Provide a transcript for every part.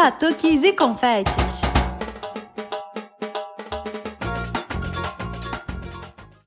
batuques e confetes.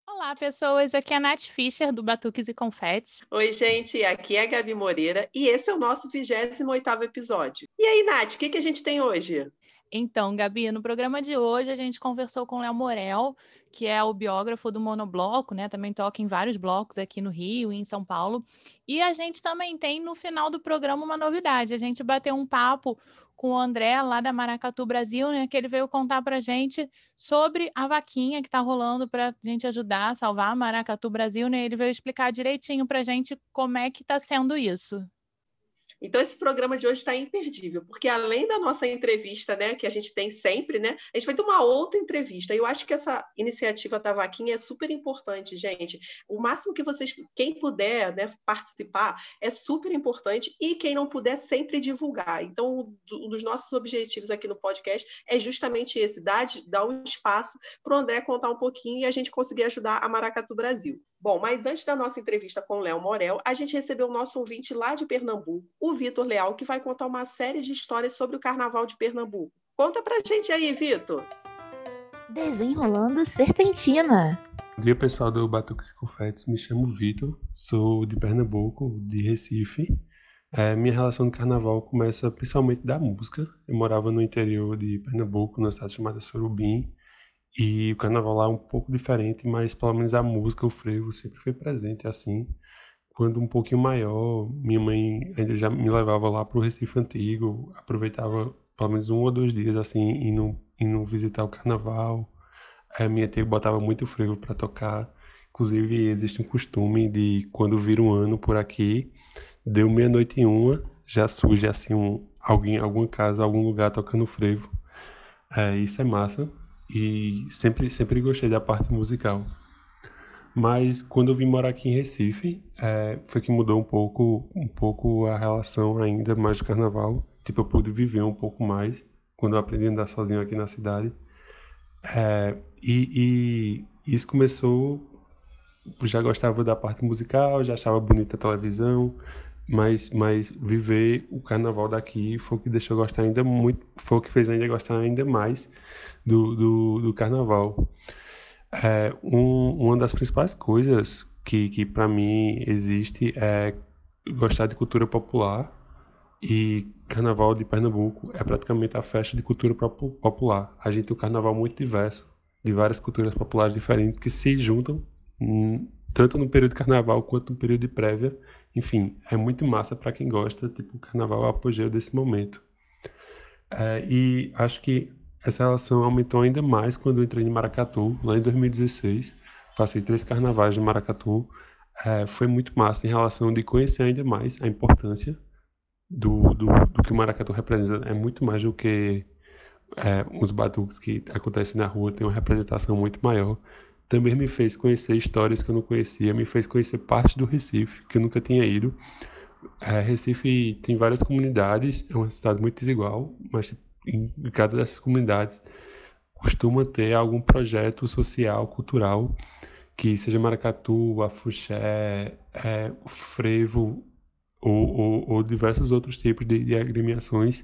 Olá, pessoas. Aqui é a Nath Fischer, do Batuques e Confetes. Oi, gente. Aqui é a Gabi Moreira e esse é o nosso 28º episódio. E aí, Nath, o que, que a gente tem hoje? Então, Gabi, no programa de hoje a gente conversou com Léo Morel, que é o biógrafo do Monobloco, né? Também toca em vários blocos aqui no Rio e em São Paulo. E a gente também tem no final do programa uma novidade. A gente bateu um papo com o André lá da Maracatu Brasil, né? Que ele veio contar pra gente sobre a vaquinha que tá rolando para a gente ajudar a salvar a Maracatu Brasil, né? Ele veio explicar direitinho pra gente como é que tá sendo isso. Então, esse programa de hoje está imperdível, porque além da nossa entrevista, né, que a gente tem sempre, né, a gente vai ter uma outra entrevista. Eu acho que essa iniciativa da Vaquinha é super importante, gente. O máximo que vocês, quem puder né, participar, é super importante. E quem não puder, sempre divulgar. Então, um dos nossos objetivos aqui no podcast é justamente esse: dar, dar um espaço para o André contar um pouquinho e a gente conseguir ajudar a Maracatu Brasil. Bom, mas antes da nossa entrevista com o Léo Morel, a gente recebeu o nosso ouvinte lá de Pernambuco, o Vitor Leal, que vai contar uma série de histórias sobre o Carnaval de Pernambuco. Conta pra gente aí, Vitor. Desenrolando Serpentina. Bom dia, pessoal do Batuques e Confetes. Me chamo Vitor, sou de Pernambuco, de Recife. É, minha relação com carnaval começa principalmente da música. Eu morava no interior de Pernambuco, na cidade chamada Sorubim, e o carnaval lá é um pouco diferente, mas pelo menos a música, o frevo, sempre foi presente assim. Quando um pouquinho maior, minha mãe ainda já me levava lá para o Recife Antigo, aproveitava pelo menos um ou dois dias assim, indo, indo visitar o carnaval. A minha tia botava muito frevo para tocar. Inclusive, existe um costume de quando vira um ano por aqui, deu meia-noite e uma, já surge assim um, alguém, alguma casa, algum lugar tocando frevo. É, isso é massa e sempre, sempre gostei da parte musical. Mas quando eu vim morar aqui em Recife, é, foi que mudou um pouco, um pouco a relação ainda mais do carnaval. Tipo, eu pude viver um pouco mais quando eu aprendi a andar sozinho aqui na cidade. É, e, e isso começou. Já gostava da parte musical, já achava bonita a televisão, mas, mas viver o carnaval daqui foi o que deixou gostar ainda muito, foi o que fez ainda gostar ainda mais do, do, do carnaval. É, um, uma das principais coisas que, que para mim existe é gostar de cultura popular e Carnaval de Pernambuco é praticamente a festa de cultura popular. A gente tem um carnaval muito diverso, de várias culturas populares diferentes que se juntam hum, tanto no período de carnaval quanto no período de prévia enfim, é muito massa para quem gosta, tipo, o carnaval é o apogeu desse momento. É, e acho que essa relação aumentou ainda mais quando eu entrei em Maracatu, lá em 2016. Passei três carnavais de Maracatu. É, foi muito massa em relação de conhecer ainda mais a importância do, do, do que o Maracatu representa. É muito mais do que é, uns batuques que acontecem na rua, tem uma representação muito maior também me fez conhecer histórias que eu não conhecia, me fez conhecer parte do Recife, que eu nunca tinha ido. É, Recife tem várias comunidades, é uma cidade muito desigual, mas em cada dessas comunidades costuma ter algum projeto social, cultural, que seja maracatu, afuxé, é, frevo ou, ou, ou, diversos outros tipos de, de agremiações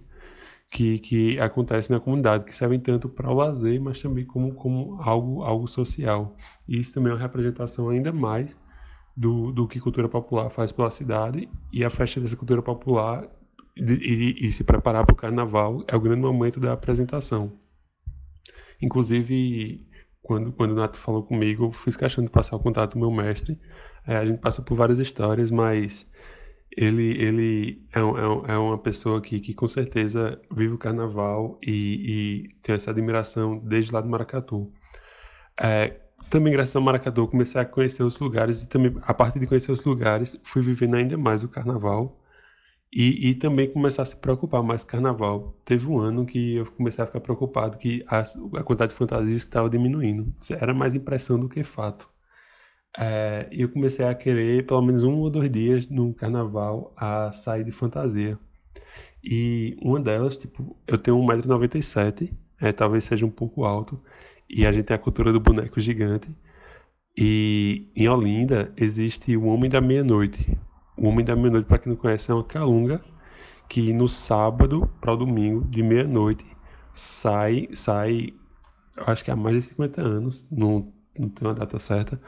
que, que acontecem na comunidade, que servem tanto para o lazer, mas também como, como algo, algo social. E isso também é uma representação ainda mais do, do que cultura popular faz pela cidade, e a festa dessa cultura popular e, e, e se preparar para o carnaval é o grande momento da apresentação. Inclusive, quando, quando o Nato falou comigo, eu fiz questão de passar o contato do meu mestre. É, a gente passa por várias histórias, mas ele, ele é, é, é, uma pessoa que, que com certeza vive o carnaval e, e tem essa admiração desde lá do Maracatu. É, também graças ao Maracatu comecei a conhecer os lugares e também a partir de conhecer os lugares fui vivendo ainda mais o carnaval e, e também começar a se preocupar mais com carnaval. Teve um ano que eu comecei a ficar preocupado que a, a quantidade de fantasias estava diminuindo. Era mais impressão do que fato. É, eu comecei a querer, pelo menos um ou dois dias no carnaval, a sair de fantasia. E uma delas, tipo, eu tenho 1,97m, é, talvez seja um pouco alto, e a gente tem a cultura do boneco gigante. E em Olinda existe o Homem da Meia-Noite. O Homem da Meia-Noite, para quem não conhece, é uma calunga que no sábado para o domingo, de meia-noite, sai, sai, acho que há mais de 50 anos, não, não tenho uma data certa,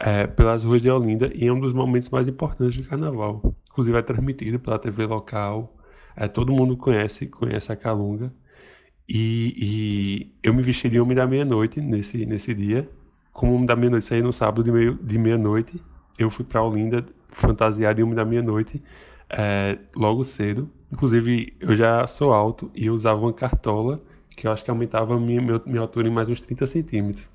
é, pelas ruas de Olinda e é um dos momentos mais importantes do carnaval. Inclusive é transmitido pela TV local, é, todo mundo conhece, conhece a Calunga. E, e eu me vesti de homem da meia-noite nesse, nesse dia. Como homem da meia-noite saí no sábado de, meio, de meia-noite, eu fui para Olinda fantasiado de homem da meia-noite é, logo cedo. Inclusive, eu já sou alto e eu usava uma cartola que eu acho que aumentava minha, minha altura em mais uns 30 centímetros.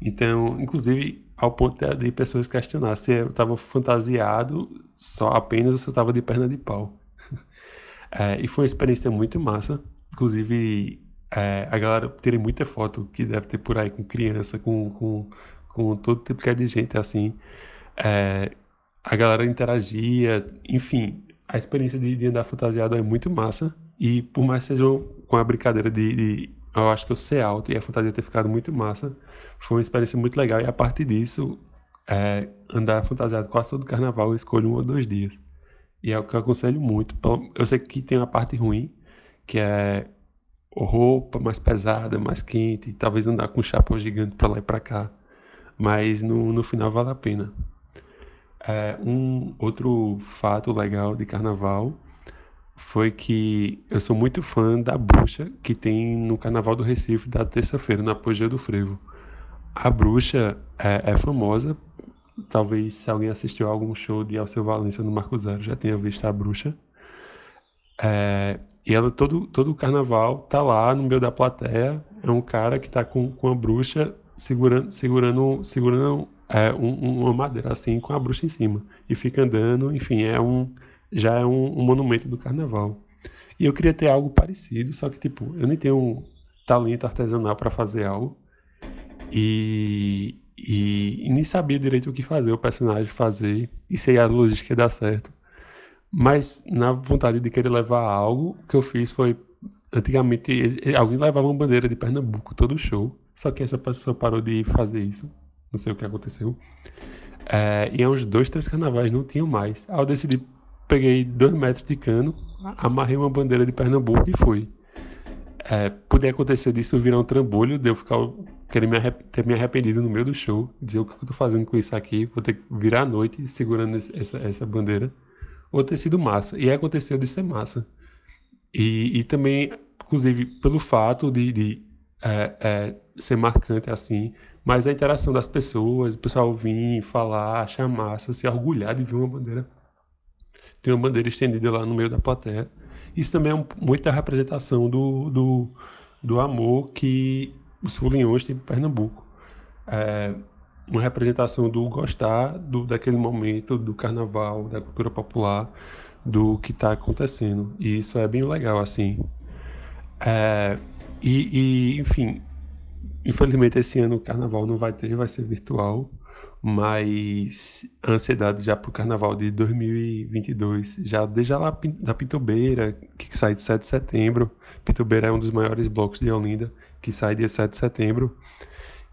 Então, inclusive, ao ponto de pessoas questionar se eu estava fantasiado só apenas ou se eu estava de perna de pau. é, e foi uma experiência muito massa. Inclusive, é, a galera tirei muita foto que deve ter por aí com criança, com, com, com todo tipo de gente assim. É, a galera interagia, enfim, a experiência de, de, andar fantasiado é muito massa. E por mais que seja com a brincadeira de, de, eu acho que eu ser alto e a fantasia ter ficado muito massa, foi uma experiência muito legal. E a partir disso, é, andar fantasiado quase todo carnaval, eu escolho um ou dois dias. E é o que eu aconselho muito. Eu sei que tem uma parte ruim, que é roupa mais pesada, mais quente, talvez andar com um chapéu gigante para lá e para cá. Mas no, no final vale a pena. É, um outro fato legal de carnaval foi que eu sou muito fã da bruxa que tem no Carnaval do Recife da terça-feira, no Apogeu do Frevo. A bruxa é, é, famosa, talvez se alguém assistiu a algum show de Alceu Valença no Marco Zero já tenha visto a bruxa. É, e ela, todo, todo o carnaval, tá lá no meio da plateia. É um cara que tá com, com a bruxa segurando, segurando, segurando é, um, uma madeira assim com a bruxa em cima. E fica andando, enfim, é um, já é um, um monumento do carnaval. E eu queria ter algo parecido, só que, tipo, eu nem tenho um talento artesanal para fazer algo. E, e, e, nem sabia direito o que fazer, o personagem fazer, e se a logística ia dar certo. Mas na vontade de querer levar algo, o que eu fiz foi. Antigamente, alguém levava uma bandeira de Pernambuco todo show. Só que essa pessoa parou de fazer isso. Não sei o que aconteceu. É, e há uns dois, três carnavais não tinham mais. Aí eu decidi, peguei dois metros de cano, amarrei uma bandeira de Pernambuco e fui. É, podia acontecer disso virar um trambolho, de eu ficar querer me ter me arrependido no meio do show, dizer o que eu tô fazendo com isso aqui, vou ter que virar à noite segurando esse, essa, essa bandeira ou ter sido massa. E aconteceu de ser massa. E, e também, inclusive, pelo fato de, de é, é, ser marcante assim, mas a interação das pessoas, o pessoal vir falar, achar massa, se orgulhar de ver uma bandeira. Tem uma bandeira estendida lá no meio da plateia. Isso também é muita representação do, do, do amor que os foliões têm Pernambuco. É, uma representação do gostar do, daquele momento, do carnaval, da cultura popular, do que está acontecendo. E isso é bem legal, assim. É, e, e, enfim, infelizmente esse ano o carnaval não vai ter, vai ser virtual. Mas a ansiedade já para o carnaval de 2022, já desde lá da Pintobeira, que sai de 7 de setembro. Pintobeira é um dos maiores blocos de Olinda, que sai dia 7 de setembro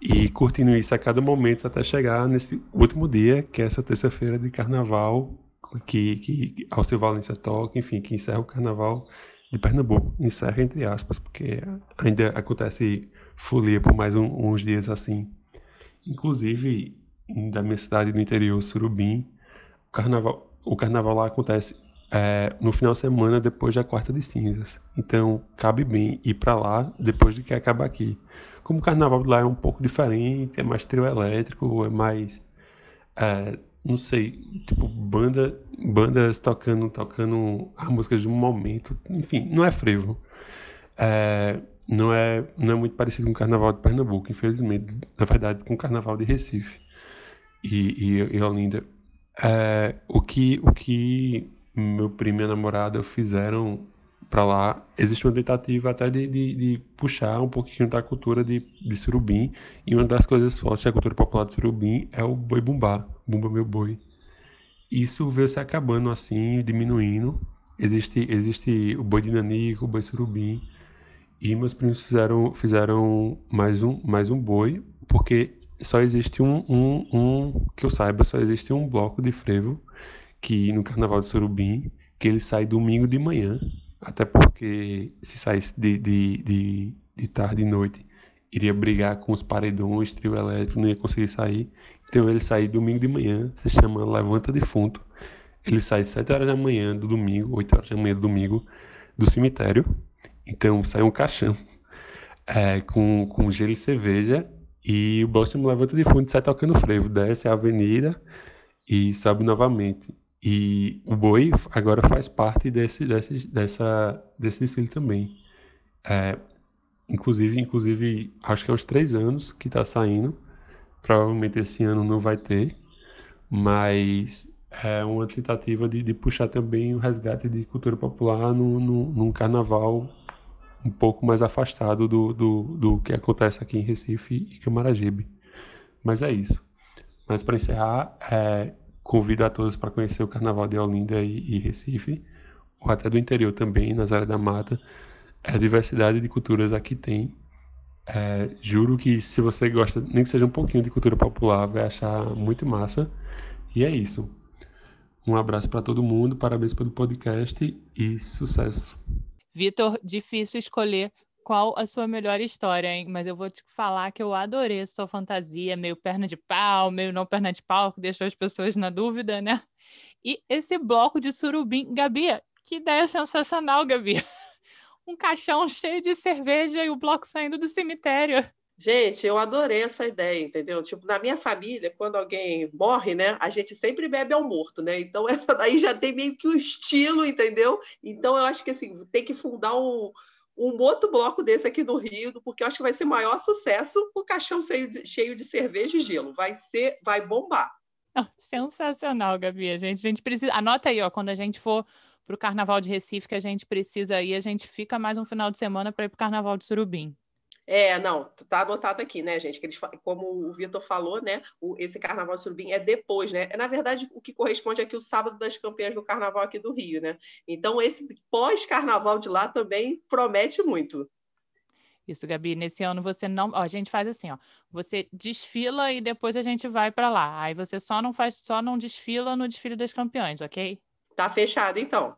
e curtindo isso a cada momento até chegar nesse último dia, que é essa terça-feira de carnaval, que, que Alceu Valência toca, enfim, que encerra o carnaval de Pernambuco. Encerra entre aspas, porque ainda acontece folia por mais um, uns dias assim. Inclusive, da minha cidade do interior, Surubim, o carnaval, o carnaval lá acontece é, no final de semana depois da quarta de cinzas. Então, cabe bem ir para lá depois de que acaba aqui. Como o carnaval lá é um pouco diferente, é mais trio elétrico, é mais. É, não sei, tipo, banda, bandas tocando, tocando as músicas de um momento. Enfim, não é frevo. É, não, é, não é muito parecido com o carnaval de Pernambuco, infelizmente. Na verdade, com o carnaval de Recife e, e, e Olinda. É, o, que, o que meu primo e a namorada fizeram para lá, existe uma tentativa até de, de, de, puxar um pouquinho da cultura de, de surubim. E uma das coisas fortes da cultura popular de surubim é o boi bumbá, bumba meu boi. Isso veio se acabando assim, diminuindo. Existe, existe o boi de nanico, o boi surubim. E meus primos fizeram, fizeram mais, um, mais um boi, porque só existe um, um, um, que eu saiba, só existe um bloco de frevo que no Carnaval de Surubim, que ele sai domingo de manhã até porque se saísse de, de, de, de tarde e noite, iria brigar com os paredões, trio elétrico, não ia conseguir sair. Então ele sai domingo de manhã, se chama Levanta Defunto. Ele sai 7 horas da manhã do domingo, 8 horas da manhã do domingo, do cemitério. Então sai um caixão é, com, com gelo e cerveja. E o Boston Levanta Defunto sai tocando frevo. Desce a avenida e sobe novamente. E o boi agora faz parte desse, desse, dessa, desse desfile também. É, inclusive, inclusive, acho que é uns três anos que está saindo. Provavelmente esse ano não vai ter, mas é uma tentativa de, de puxar também o resgate de cultura popular no, no, num carnaval um pouco mais afastado do, do, do que acontece aqui em Recife e Camaragibe. Mas é isso. Mas para encerrar, é, convido a todos para conhecer o Carnaval de Olinda e, e, Recife, ou até do interior também, nas áreas da mata. É a diversidade de culturas aqui tem. É, juro que se você gosta, nem que seja um pouquinho de cultura popular, vai achar muito massa. E é isso. Um abraço para todo mundo, parabéns pelo podcast e sucesso. Vitor, difícil escolher qual a sua melhor história, hein? Mas eu vou te falar que eu adorei a sua fantasia, meio perna de pau, meio não perna de pau, que deixou as pessoas na dúvida, né? E esse bloco de surubim, Gabi, que ideia sensacional, Gabi. Um caixão cheio de cerveja e o bloco saindo do cemitério. Gente, eu adorei essa ideia, entendeu? Tipo, na minha família, quando alguém morre, né, a gente sempre bebe ao morto, né? Então essa daí já tem meio que o um estilo, entendeu? Então eu acho que assim, tem que fundar um, um outro bloco desse aqui no Rio, porque eu acho que vai ser maior sucesso o caixão cheio de, cheio de cerveja e gelo. Vai ser, vai bombar. Sensacional, Gabi. A gente, a gente precisa. Anota aí, ó, quando a gente for para o Carnaval de Recife, que a gente precisa ir, a gente fica mais um final de semana para ir para o Carnaval de Surubim. É, não, tá anotado aqui, né, gente? Que eles, como o Vitor falou, né? O, esse Carnaval de Surubim é depois, né? É, na verdade, o que corresponde aqui o sábado das campeãs do Carnaval aqui do Rio, né? Então, esse pós-Carnaval de lá também promete muito. Isso, Gabi. Nesse ano você não. Ó, a gente faz assim, ó. Você desfila e depois a gente vai para lá. Aí você só não faz, só não desfila no desfile das campeãs, ok? Tá fechado, então.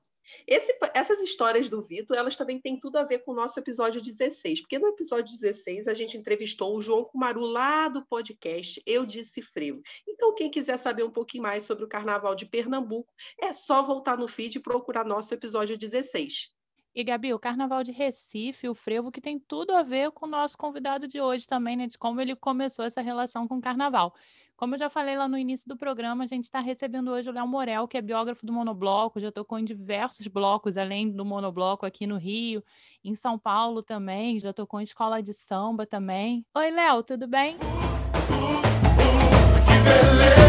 Esse, essas histórias do Vitor, elas também têm tudo a ver com o nosso episódio 16, porque no episódio 16 a gente entrevistou o João Kumaru lá do podcast Eu Disse Frevo. Então, quem quiser saber um pouquinho mais sobre o Carnaval de Pernambuco, é só voltar no feed e procurar nosso episódio 16. E, Gabi, o Carnaval de Recife, o frevo, que tem tudo a ver com o nosso convidado de hoje também, né? De como ele começou essa relação com o Carnaval. Como eu já falei lá no início do programa, a gente está recebendo hoje o Léo Morel, que é biógrafo do Monobloco, já tocou em diversos blocos, além do Monobloco aqui no Rio, em São Paulo também, já tocou em escola de samba também. Oi, Léo, tudo bem? Que beleza!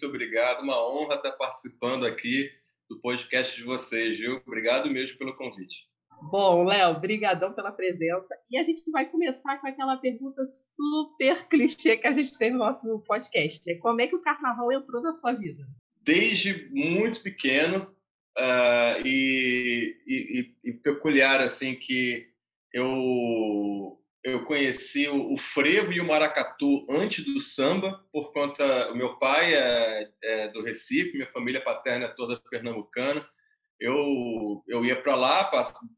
Muito obrigado. Uma honra estar participando aqui do podcast de vocês, viu? Obrigado mesmo pelo convite. Bom, Léo, brigadão pela presença. E a gente vai começar com aquela pergunta super clichê que a gente tem no nosso podcast. Né? Como é que o carnaval entrou na sua vida? Desde muito pequeno uh, e, e, e, peculiar, assim, que eu eu conheci o, frevo e o maracatu antes do samba, por conta. O meu pai é, é do Recife, minha família paterna é toda pernambucana. Eu, eu ia para lá,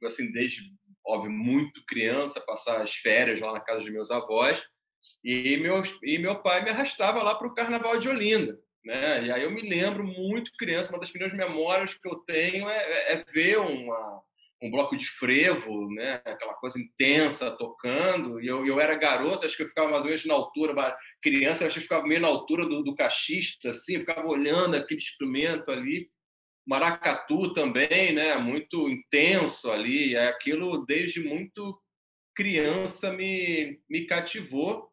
assim, desde, óbvio, muito criança, passar as férias lá na casa dos meus avós. E, meus, e meu pai me arrastava lá para o Carnaval de Olinda. Né? E aí eu me lembro muito criança, uma das primeiras memórias que eu tenho é, é, é ver uma, um bloco de frevo, né? aquela coisa intensa tocando. E eu, eu era garoto, acho que eu ficava mais ou menos na altura, criança, acho que eu ficava meio na altura do, do cachista, assim, ficava olhando aquele instrumento ali. Maracatu também, né? Muito intenso ali. Aquilo, desde muito criança, me, me cativou.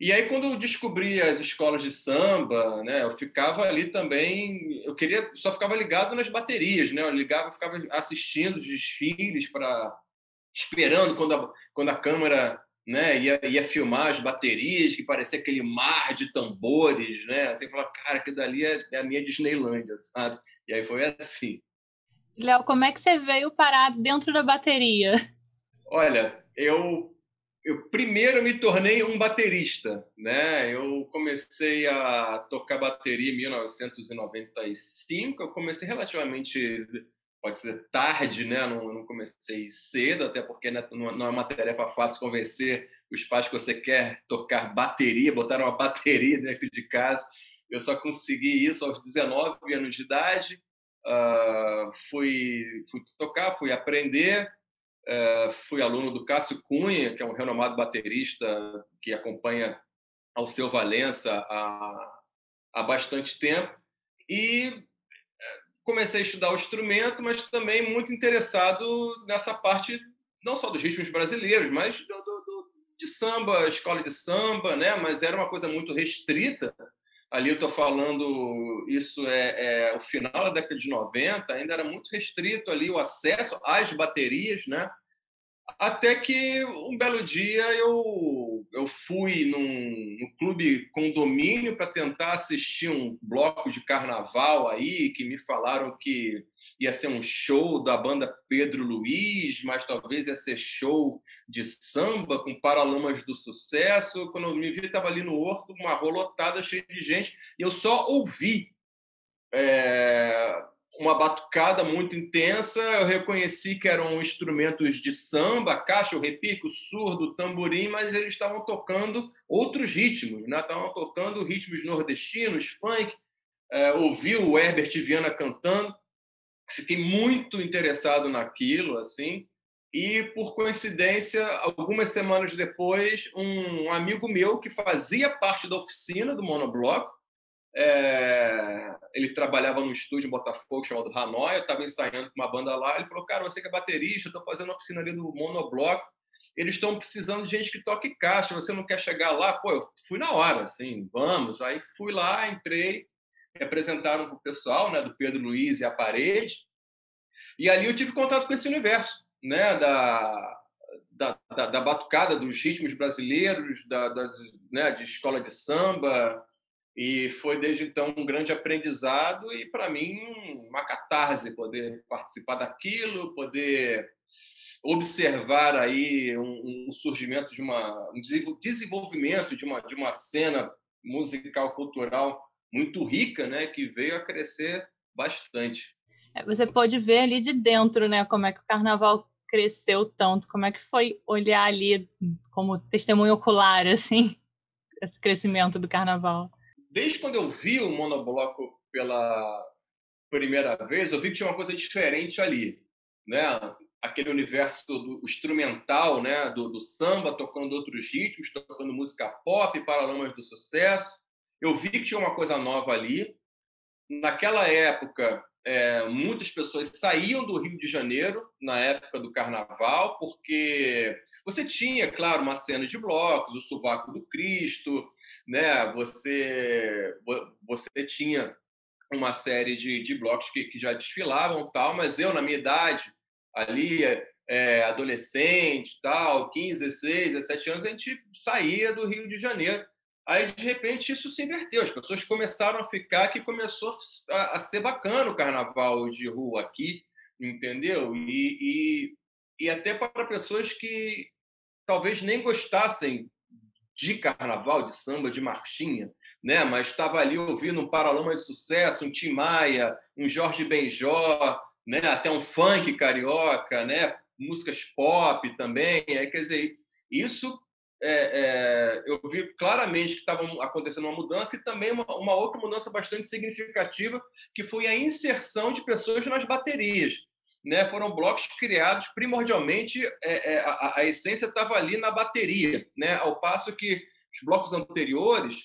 E aí, quando eu descobri as escolas de samba, né, eu ficava ali também. Eu queria, só ficava ligado nas baterias, né? Eu ligava, ficava assistindo os desfiles para esperando quando a, quando a câmera né? Ia, ia filmar as baterias, que parecia aquele mar de tambores, né? Assim, falar, cara, que dali é, é a minha Disneylândia, sabe? E aí foi assim. Léo, como é que você veio parar dentro da bateria? Olha, eu eu primeiro me tornei um baterista, né? Eu comecei a tocar bateria em 1995. Eu comecei relativamente, pode ser tarde, né? Não, não comecei cedo, até porque né, não é uma tarefa fácil convencer os pais que você quer tocar bateria, botar uma bateria dentro de casa. Eu só consegui isso aos 19 anos de idade. Uh, fui, fui tocar, fui aprender fui aluno do Cássio Cunha, que é um renomado baterista que acompanha ao seu Valença há, há bastante tempo. E é, comecei a estudar o instrumento, mas também muito interessado nessa parte, não só dos ritmos brasileiros, mas do, do, de samba, escola de samba, né? mas era uma coisa muito restrita. Ali eu estou falando, isso é, é, o final da década de 90, ainda era muito restrito ali o acesso às baterias, né? Até que um belo dia eu, eu fui num, num clube condomínio para tentar assistir um bloco de carnaval aí, que me falaram que ia ser um show da banda Pedro Luiz, mas talvez ia ser show de samba com Paralamas do Sucesso. Quando eu me vi, estava ali no Horto, uma rolotada cheia de gente, e eu só ouvi. É uma batucada muito intensa. Eu reconheci que eram instrumentos de samba, caixa, o repique, o surdo, tamborim, mas eles estavam tocando outros ritmos, né? estavam tocando ritmos nordestinos, funk. É, ouvi o Herbert Viana cantando, fiquei muito interessado naquilo, assim. E por coincidência, algumas semanas depois, um amigo meu que fazia parte da oficina do Monobloco é, ele trabalhava num estúdio em Botafogo chamado Hanoi, eu estava ensaiando com uma banda lá, ele falou, cara, você que é baterista, estou fazendo uma oficina ali do Monobloco, eles estão precisando de gente que toque caixa, você não quer chegar lá? Pô, eu fui na hora, assim, vamos. Aí fui lá, entrei, me apresentaram para o pessoal, né, do Pedro Luiz e a Parede, e ali eu tive contato com esse universo, né, da, da, da, da batucada, dos ritmos brasileiros, da, da né, de escola de samba, e foi desde então um grande aprendizado e para mim uma catarse poder participar daquilo, poder observar aí um, um surgimento de uma um desenvolvimento de uma de uma cena musical cultural muito rica, né, que veio a crescer bastante. É, você pode ver ali de dentro, né, como é que o carnaval cresceu tanto, como é que foi olhar ali como testemunho ocular assim esse crescimento do carnaval desde quando eu vi o monobloco pela primeira vez, eu vi que tinha uma coisa diferente ali, né? Aquele universo do instrumental, né? Do, do samba tocando outros ritmos, tocando música pop, paralamas do sucesso. Eu vi que tinha uma coisa nova ali. Naquela época, é, muitas pessoas saíam do Rio de Janeiro na época do Carnaval, porque você tinha, claro, uma cena de blocos, o Sovaco do Cristo, né? você, você tinha uma série de, de blocos que, que já desfilavam tal, mas eu, na minha idade, ali, é, adolescente, tal, 15, 16, 17 anos, a gente saía do Rio de Janeiro. Aí, de repente, isso se inverteu. As pessoas começaram a ficar que começou a, a ser bacana o carnaval de rua aqui, entendeu? E, e, e até para pessoas que talvez nem gostassem de carnaval, de samba, de marchinha, né? mas estava ali ouvindo um Paralama de Sucesso, um Tim Maia, um Jorge Benjó, né? até um funk carioca, né? músicas pop também. É, quer dizer, isso é, é, eu vi claramente que estava acontecendo uma mudança e também uma, uma outra mudança bastante significativa, que foi a inserção de pessoas nas baterias né, foram blocos criados primordialmente, é, é, a, a, essência estava ali na bateria, né, ao passo que os blocos anteriores,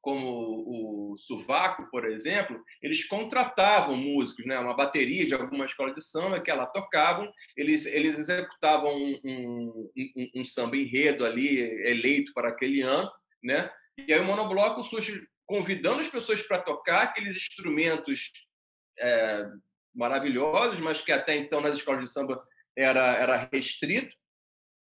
como o Suvaco, por exemplo, eles contratavam músicos, né, uma bateria de alguma escola de samba que lá tocavam, eles, eles executavam um, um, um, um samba enredo ali, eleito para aquele ano, né, e aí o monobloco surge convidando as pessoas para tocar aqueles instrumentos é, maravilhosos, mas que até então nas escolas de samba era, era restrito,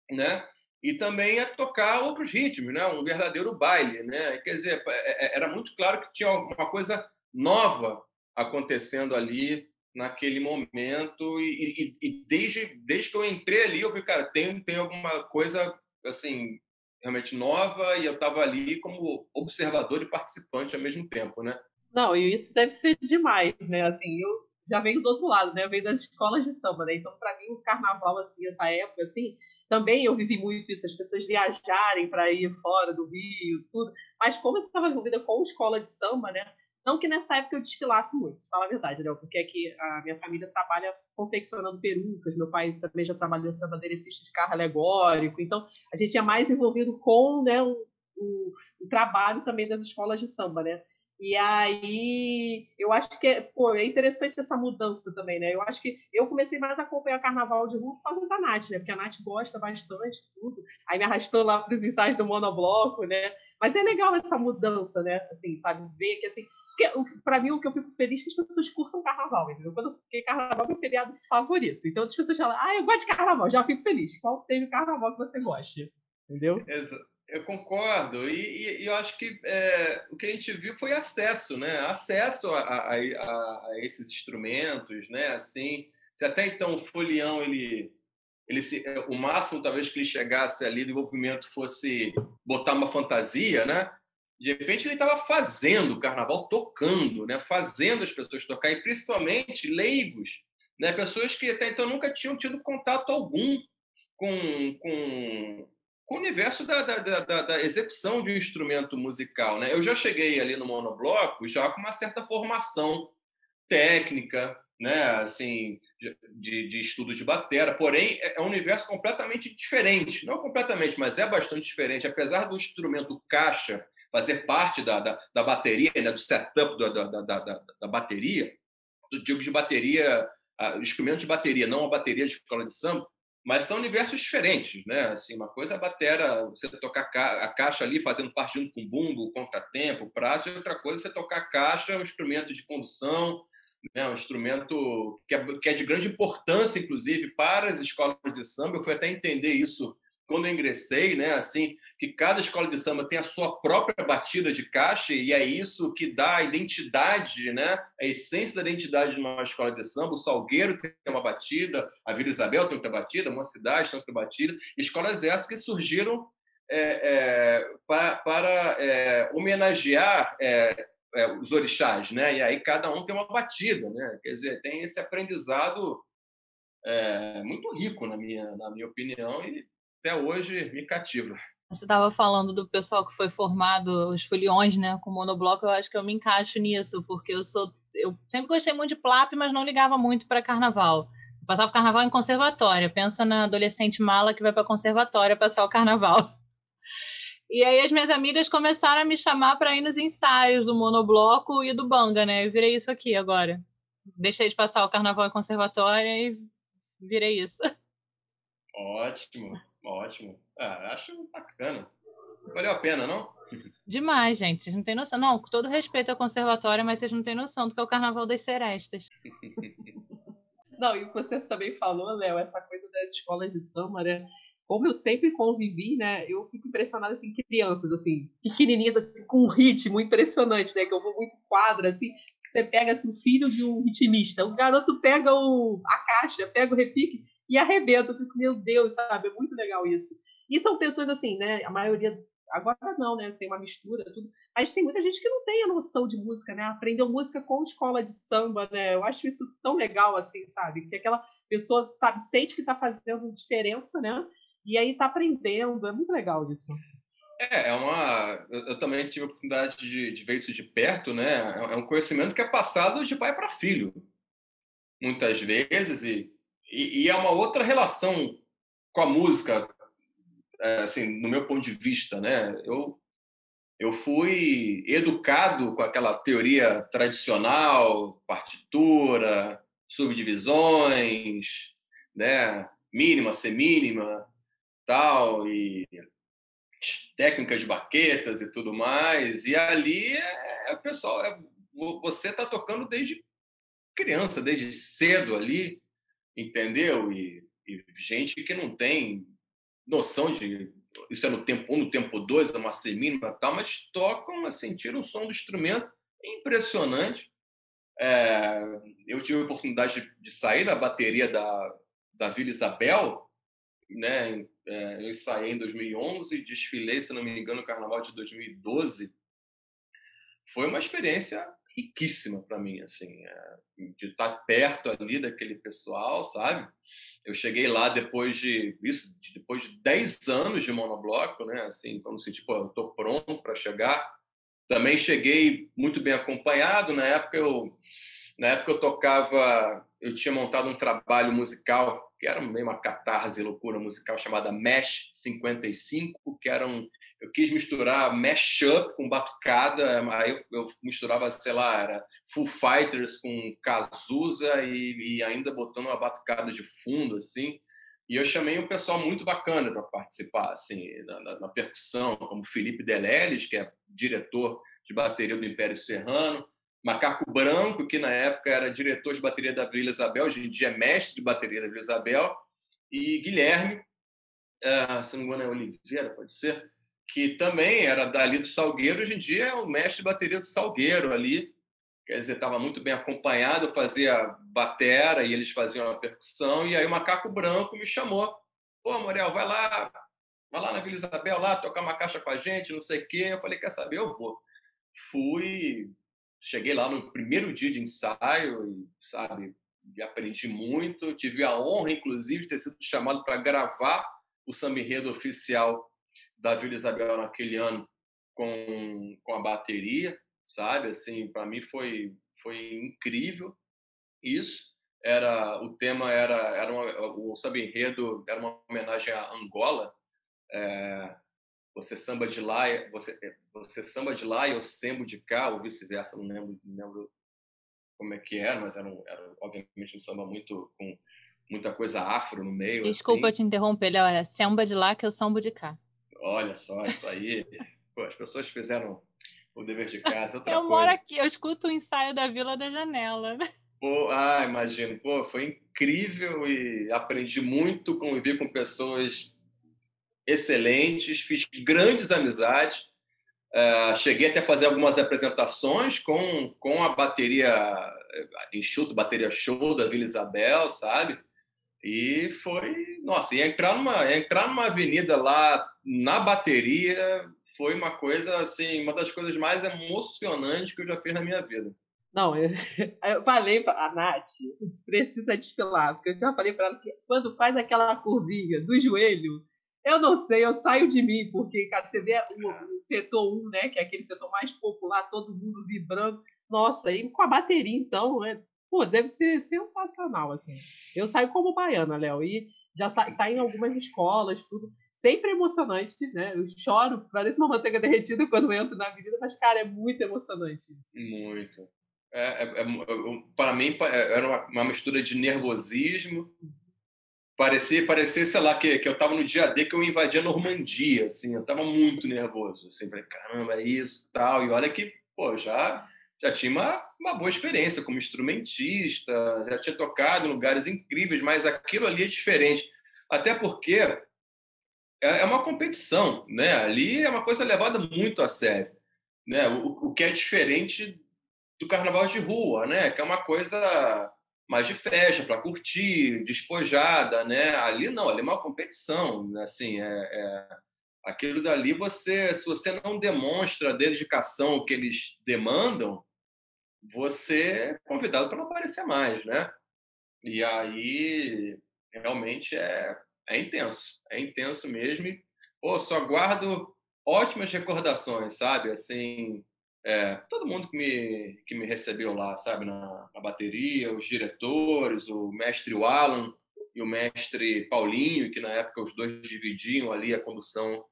né? e também a tocar outros ritmos, né? um verdadeiro baile. Né? Quer dizer, é, é, era muito claro que tinha uma coisa nova acontecendo ali naquele momento e, e, e, desde, desde que eu entrei ali eu vi cara tem tem alguma coisa assim realmente nova e eu estava ali como observador e participante ao mesmo tempo né não e isso deve ser demais né assim eu já venho do outro lado, né? Venho das escolas de samba, né? Então, para mim, o carnaval, assim, essa época, assim, também eu vivi muito isso, as pessoas viajarem para ir fora do Rio, tudo. Mas como eu estava envolvida com escola de samba, né? Não que nessa época eu desfilasse muito, fala a verdade, né? Porque aqui a minha família trabalha confeccionando perucas, meu pai também já trabalhou sendo aderecista de carro alegórico, então a gente é mais envolvido com né, o, o, o trabalho também das escolas de samba, né? E aí, eu acho que é, pô, é interessante essa mudança também, né? Eu acho que eu comecei mais a acompanhar carnaval de rua por causa da Nath, né? Porque a Nath gosta bastante tudo. Aí me arrastou lá para os ensaios do monobloco, né? Mas é legal essa mudança, né? Assim, sabe? Ver que, assim... Para mim, o que eu fico feliz é que as pessoas curtam carnaval, entendeu? Quando, porque carnaval é meu feriado favorito. Então, as pessoas falam, ah, eu gosto de carnaval, já fico feliz. Qual seja o carnaval que você goste? Entendeu? Exato. Eu concordo. E, e, e, eu acho que é, o que a gente viu foi acesso, né? Acesso a, a, a, a, esses instrumentos, né? Assim, se até então o folião, ele, ele se, o máximo talvez que ele chegasse ali do envolvimento fosse botar uma fantasia, né? De repente ele estava fazendo o carnaval, tocando, né? Fazendo as pessoas tocar e principalmente leigos, né? Pessoas que até então nunca tinham tido contato algum com, com com o universo da, da, da, da, execução de um instrumento musical. Né? Eu já cheguei ali no monobloco já com uma certa formação técnica, né? assim, de, de estudo de batera, porém é, é um universo completamente diferente. Não completamente, mas é bastante diferente. Apesar do instrumento caixa fazer parte da, da, da bateria, né? do setup da, da, da, da bateria, do digo de bateria, uh, instrumento de bateria, não a bateria de escola de samba, mas são universos diferentes, né? Assim, uma coisa é a batera, você tocar a caixa ali fazendo parte junto com o bumbo, o contratempo, prato, e outra coisa é você tocar a caixa, um instrumento de condução, né? um instrumento que é, que é de grande importância, inclusive, para as escolas de samba. Eu fui até entender isso quando eu ingressei, né? Assim, que cada escola de samba tem a sua própria batida de caixa e é isso que dá a identidade, né? A essência da identidade de uma escola de samba. O Salgueiro tem uma batida, a Vila Isabel tem outra batida, uma cidade tem outra batida. Escolas essas que surgiram é, é, para, para é, homenagear é, é, os orixás, né? E aí cada um tem uma batida, né? Quer dizer, tem esse aprendizado é, muito rico na minha, na minha opinião e até hoje me cativa. Você estava falando do pessoal que foi formado, os foliões, né, com monobloco, eu acho que eu me encaixo nisso, porque eu sou. Eu sempre gostei muito de plap, mas não ligava muito para carnaval. Eu passava carnaval em conservatória. Pensa na adolescente mala que vai para conservatória passar o carnaval. E aí as minhas amigas começaram a me chamar para ir nos ensaios do monobloco e do banga, né? Eu virei isso aqui agora. Deixei de passar o carnaval em conservatória e virei isso. Ótimo. Ótimo. Ah, acho bacana. Valeu a pena, não? Demais, gente. Vocês não têm noção. Não, com todo respeito ao conservatório, mas vocês não têm noção do que é o Carnaval das Serestas. Não, e você também falou, Léo, essa coisa das escolas de samba, né? Como eu sempre convivi, né? Eu fico impressionada, assim, crianças, assim, pequenininhas, assim, com um ritmo impressionante, né? Que eu vou muito quadra, assim, você pega, assim, o filho de um ritmista. O garoto pega o, a caixa, pega o repique e arrebenta. Eu fico, meu Deus, sabe? É muito legal isso. E são pessoas assim, né? A maioria. Agora não, né? Tem uma mistura, tudo. Mas tem muita gente que não tem a noção de música, né? Aprendeu música com escola de samba, né? Eu acho isso tão legal, assim, sabe? Que aquela pessoa, sabe, sente que está fazendo diferença, né? E aí está aprendendo. É muito legal isso. É, é uma. Eu, também tive a oportunidade de, de ver isso de perto, né? É, é um conhecimento que é passado de pai para filho, muitas vezes, e e, e é uma outra relação com a música, é, assim, no meu ponto de vista, né? Eu eu fui educado com aquela teoria tradicional, partitura, subdivisões, né, mínima, semínima, tal e técnicas de baquetas e tudo mais. E ali é, é pessoal, é, você está tocando desde criança, desde cedo ali, entendeu? E, e, gente que não tem noção de isso é no tempo 1, um, no tempo 2, é uma semínima tal, mas tocam, assim, tiram o som do instrumento impressionante. É, eu tive a oportunidade de, sair na bateria da, da Vila Isabel, né? É, eu ensaiei em 2011, desfilei, se não me engano, no Carnaval de 2012. Foi uma experiência riquíssima para mim, assim, é, de estar perto ali daquele pessoal, sabe? Eu cheguei lá depois de isso, depois de 10 anos de monobloco, né? Assim, então assim, tipo, eu tô pronto para chegar. Também cheguei muito bem acompanhado. Na época eu, na época eu tocava, eu tinha montado um trabalho musical que era meio uma catarse, loucura musical chamada Mesh 55, que era um eu quis misturar mashup com batucada, aí eu, eu, misturava, sei lá, era Full Fighters com Cazuza e, e, ainda botando uma batucada de fundo, assim. E eu chamei um pessoal muito bacana para participar, assim, na, na, na, percussão, como Felipe Deleles, que é diretor de bateria do Império Serrano, Macaco Branco, que na época era diretor de bateria da Vila Isabel, hoje em dia é mestre de bateria da Vila Isabel, e Guilherme, uh, se não me engano é Oliveira, pode ser, que também era dali do Salgueiro, hoje em dia é o mestre de bateria do Salgueiro ali. Quer dizer, estava muito bem acompanhado, eu fazia batera e eles faziam a percussão, e aí o Macaco Branco me chamou. Pô, Morel, vai lá, vai lá na Vila Isabel, lá, tocar uma caixa com a gente, não sei o quê. Eu falei, quer saber, eu vou. Fui, cheguei lá no primeiro dia de ensaio e, sabe, aprendi muito. Tive a honra, inclusive, de ter sido chamado para gravar o samba enredo oficial da Vila Isabel naquele ano com, com a bateria, sabe? Assim, para mim foi foi incrível isso. Era o tema era era uma, o samba enredo era uma homenagem à Angola. É, você samba de lá, você você samba de lá e eu sembo de cá, ou vice-versa, não lembro, não lembro como é que era, mas era, um, era obviamente um samba muito com muita coisa afro no meio. Desculpa assim. te interromper, Léo, era samba de lá que eu sambo de cá. Olha só, isso aí. Pô, as pessoas fizeram o dever de casa. Outra eu coisa. moro aqui, eu escuto o ensaio da Vila da Janela. Pô, ah, imagino. Pô, foi incrível e aprendi muito, convivi com pessoas excelentes, fiz grandes amizades. Uh, cheguei até a fazer algumas apresentações com, com a bateria enxuto, bateria show da Vila Isabel, sabe? E foi, nossa, ia entrar numa, ia entrar numa avenida lá na bateria foi uma coisa assim, uma das coisas mais emocionantes que eu já fiz na minha vida. Não, eu, eu falei para a Nath, precisa desfilar, porque eu já falei para ela que quando faz aquela curvinha do joelho, eu não sei, eu saio de mim, porque cara, você vê o, o setor 1, né, que é aquele setor mais popular, todo mundo vibrando. Nossa, e com a bateria, então, é, pô, deve ser sensacional, assim. Eu saio como baiana, Léo, e já sa saí em algumas escolas, tudo. Sempre emocionante, né? Eu choro, parece uma manteiga derretida quando entro na avenida, mas, cara, é muito emocionante. Muito. É, é, é, para mim, é, era uma, uma, mistura de nervosismo. Parecia, parecia sei lá, que, que eu estava no dia D que eu invadia a Normandia, assim. Eu estava muito nervoso, assim. Falei, caramba, é isso, tal. E olha que, pô, já já tinha uma, uma boa experiência como instrumentista, já tinha tocado em lugares incríveis, mas aquilo ali é diferente. Até porque é, é uma competição, né? Ali é uma coisa levada muito a sério, né? O, o que é diferente do carnaval de rua, né? Que é uma coisa mais de festa para curtir, despojada, né? Ali não, ali é uma competição, né? assim, é, é, aquilo dali você, se você não demonstra a dedicação que eles demandam, você é convidado para não aparecer mais, né? E aí realmente é, é intenso, é intenso mesmo. E, pô, só guardo ótimas recordações, sabe? Assim, é, todo mundo que me, que me recebeu lá, sabe? Na, na bateria, os diretores, o mestre Alan e o mestre Paulinho, que na época os dois dividiam ali a condução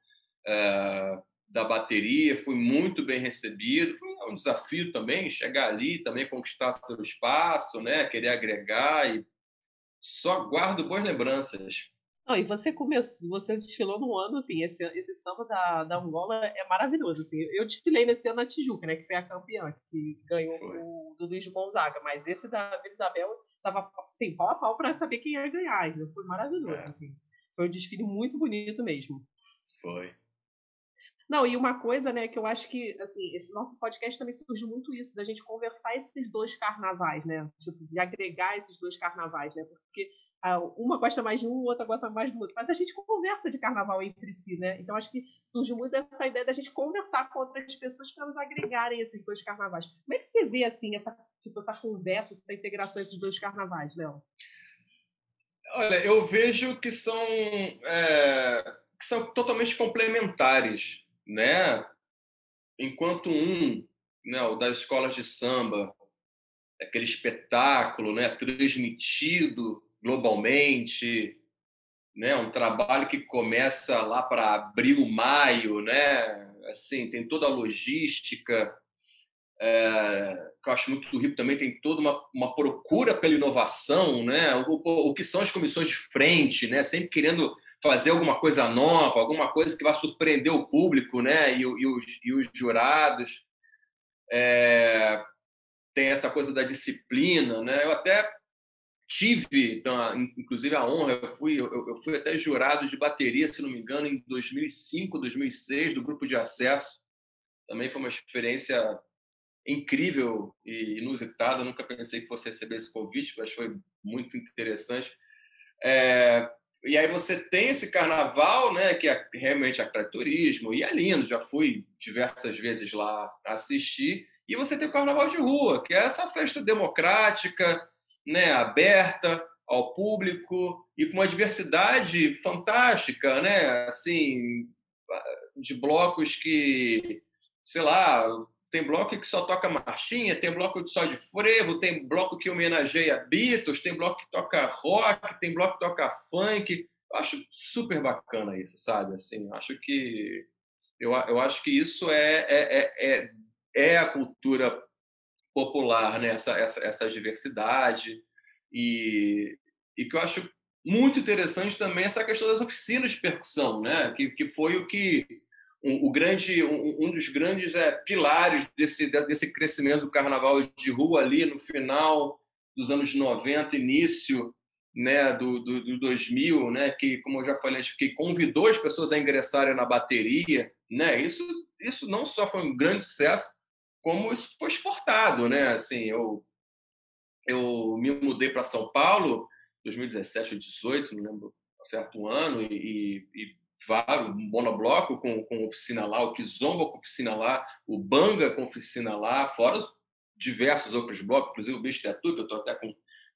é, da bateria, fui muito bem recebido. Um desafio também chegar ali, também conquistar seu espaço, né? Querer agregar e só guardo boas lembranças. Não, e você começou, você desfilou no ano, assim, esse, esse samba da, da Angola é maravilhoso, assim. Eu desfilei nesse ano na Tijuca, né, que foi a campeã, que ganhou o do Luiz Gonzaga, mas esse da Vila Isabel tava, assim, pau a pau para saber quem ia ganhar, então foi maravilhoso, é. assim. Foi um desfile muito bonito mesmo. Foi. Não, e uma coisa, né, que eu acho que, assim, esse nosso podcast também surge muito isso, da gente conversar esses dois carnavais, né? Tipo, de agregar esses dois carnavais, né? Porque ah, uma gosta mais de um, outra gosta mais do outro. Mas a gente conversa de carnaval entre si, né? Então acho que surge muito essa ideia da gente conversar com outras pessoas para nos agregarem esses dois carnavais. Como é que você vê, assim, essa, tipo, essa conversa, essa integração esses dois carnavais, Léo? Olha, eu vejo que são, é, que são totalmente complementares né? Enquanto um, né, o das escolas de samba, aquele espetáculo, né, transmitido globalmente, né, um trabalho que começa lá para abril, maio, né? Assim, tem toda a logística, é, que eu acho muito rico também, tem toda uma, uma procura pela inovação, né? O, o, o, que são as comissões de frente, né? Sempre querendo fazer alguma coisa nova, alguma coisa que vai surpreender o público né? e, e, os, e os, jurados. É, tem essa coisa da disciplina. Né? Eu até tive, então, inclusive, a honra, eu fui, eu, fui até jurado de bateria, se não me engano, em 2005, 2006, do grupo de acesso. Também foi uma experiência incrível e inusitada. Nunca pensei que fosse receber esse convite, mas foi muito interessante. É, e aí você tem esse carnaval, né, que é realmente atrai turismo, e é lindo, já fui diversas vezes lá assistir. E você tem o carnaval de rua, que é essa festa democrática, né, aberta ao público e com uma diversidade fantástica, né, assim, de blocos que, sei lá, tem bloco que só toca marchinha, tem bloco só de frevo, tem bloco que homenageia Beatles, tem bloco que toca rock, tem bloco que toca funk. Eu acho super bacana isso, sabe? Assim, acho que eu, eu acho que isso é, é, é, é a cultura popular, né? essa, essa, essa diversidade. E, e que eu acho muito interessante também essa questão das oficinas de percussão, né? que, que foi o que um, o grande, um, um dos grandes é, pilares desse, desse crescimento do carnaval de rua ali no final dos anos 90, início né, do, do, do 2000, né, que, como eu já falei, que convidou as pessoas a ingressarem na bateria. Né, isso, isso não só foi um grande sucesso, como isso foi exportado. Né, assim, eu, eu me mudei para São Paulo 2017 ou 2018, não lembro certo ano, e, e vários, monobloco com, com oficina lá, o Kizomba com oficina lá, o Banga com oficina lá, fora diversos outros blocos, inclusive o Bicho que eu estou até com,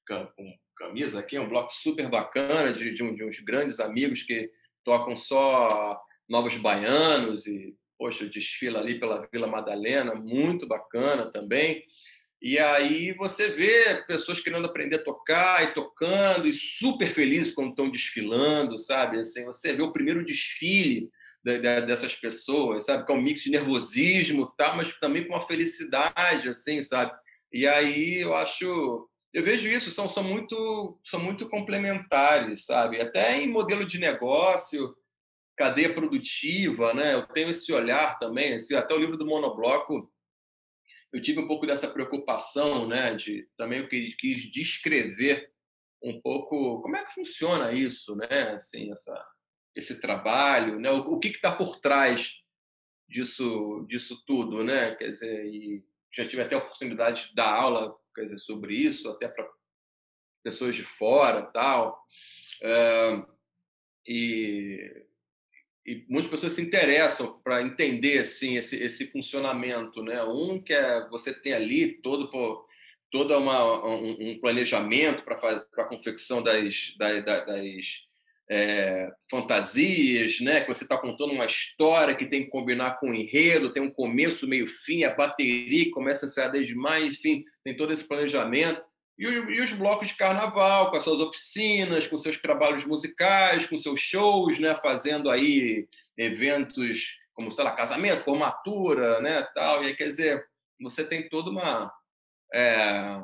com, camisa aqui, é um bloco super bacana de, de, um, de uns grandes amigos que tocam só novos baianos e, poxa, desfila ali pela Vila Madalena, muito bacana também. E aí você vê pessoas querendo aprender a tocar e tocando e super felizes quando estão desfilando, sabe? Assim, você vê o primeiro desfile dessas pessoas, sabe? Que é um mix de nervosismo, tá? Mas também com uma felicidade, assim, sabe? E aí eu acho, eu vejo isso, são, são muito, são muito complementares, sabe? Até em modelo de negócio, cadeia produtiva, né? Eu tenho esse olhar também, esse, até o livro do monobloco eu tive um pouco dessa preocupação, né, de também eu quis descrever um pouco como é que funciona isso, né, assim, essa, esse trabalho, né, o, o que está por trás disso, disso tudo, né, quer dizer, e já tive até a oportunidade de dar aula, quer dizer, sobre isso, até para pessoas de fora, tal, é, e e muitas pessoas se interessam para entender assim esse, esse funcionamento, né? Um que é você tem ali todo por toda uma um, um planejamento para para a confecção das das, das é, fantasias, né? Que você está contando uma história que tem que combinar com o enredo, tem um começo, meio, fim, a bateria começa a ser desde mais, enfim, tem todo esse planejamento. E, e, os blocos de carnaval, com as suas oficinas, com seus trabalhos musicais, com seus shows, né, fazendo aí eventos como, sei lá, casamento, formatura, né, tal. E aí, quer dizer, você tem toda uma... É,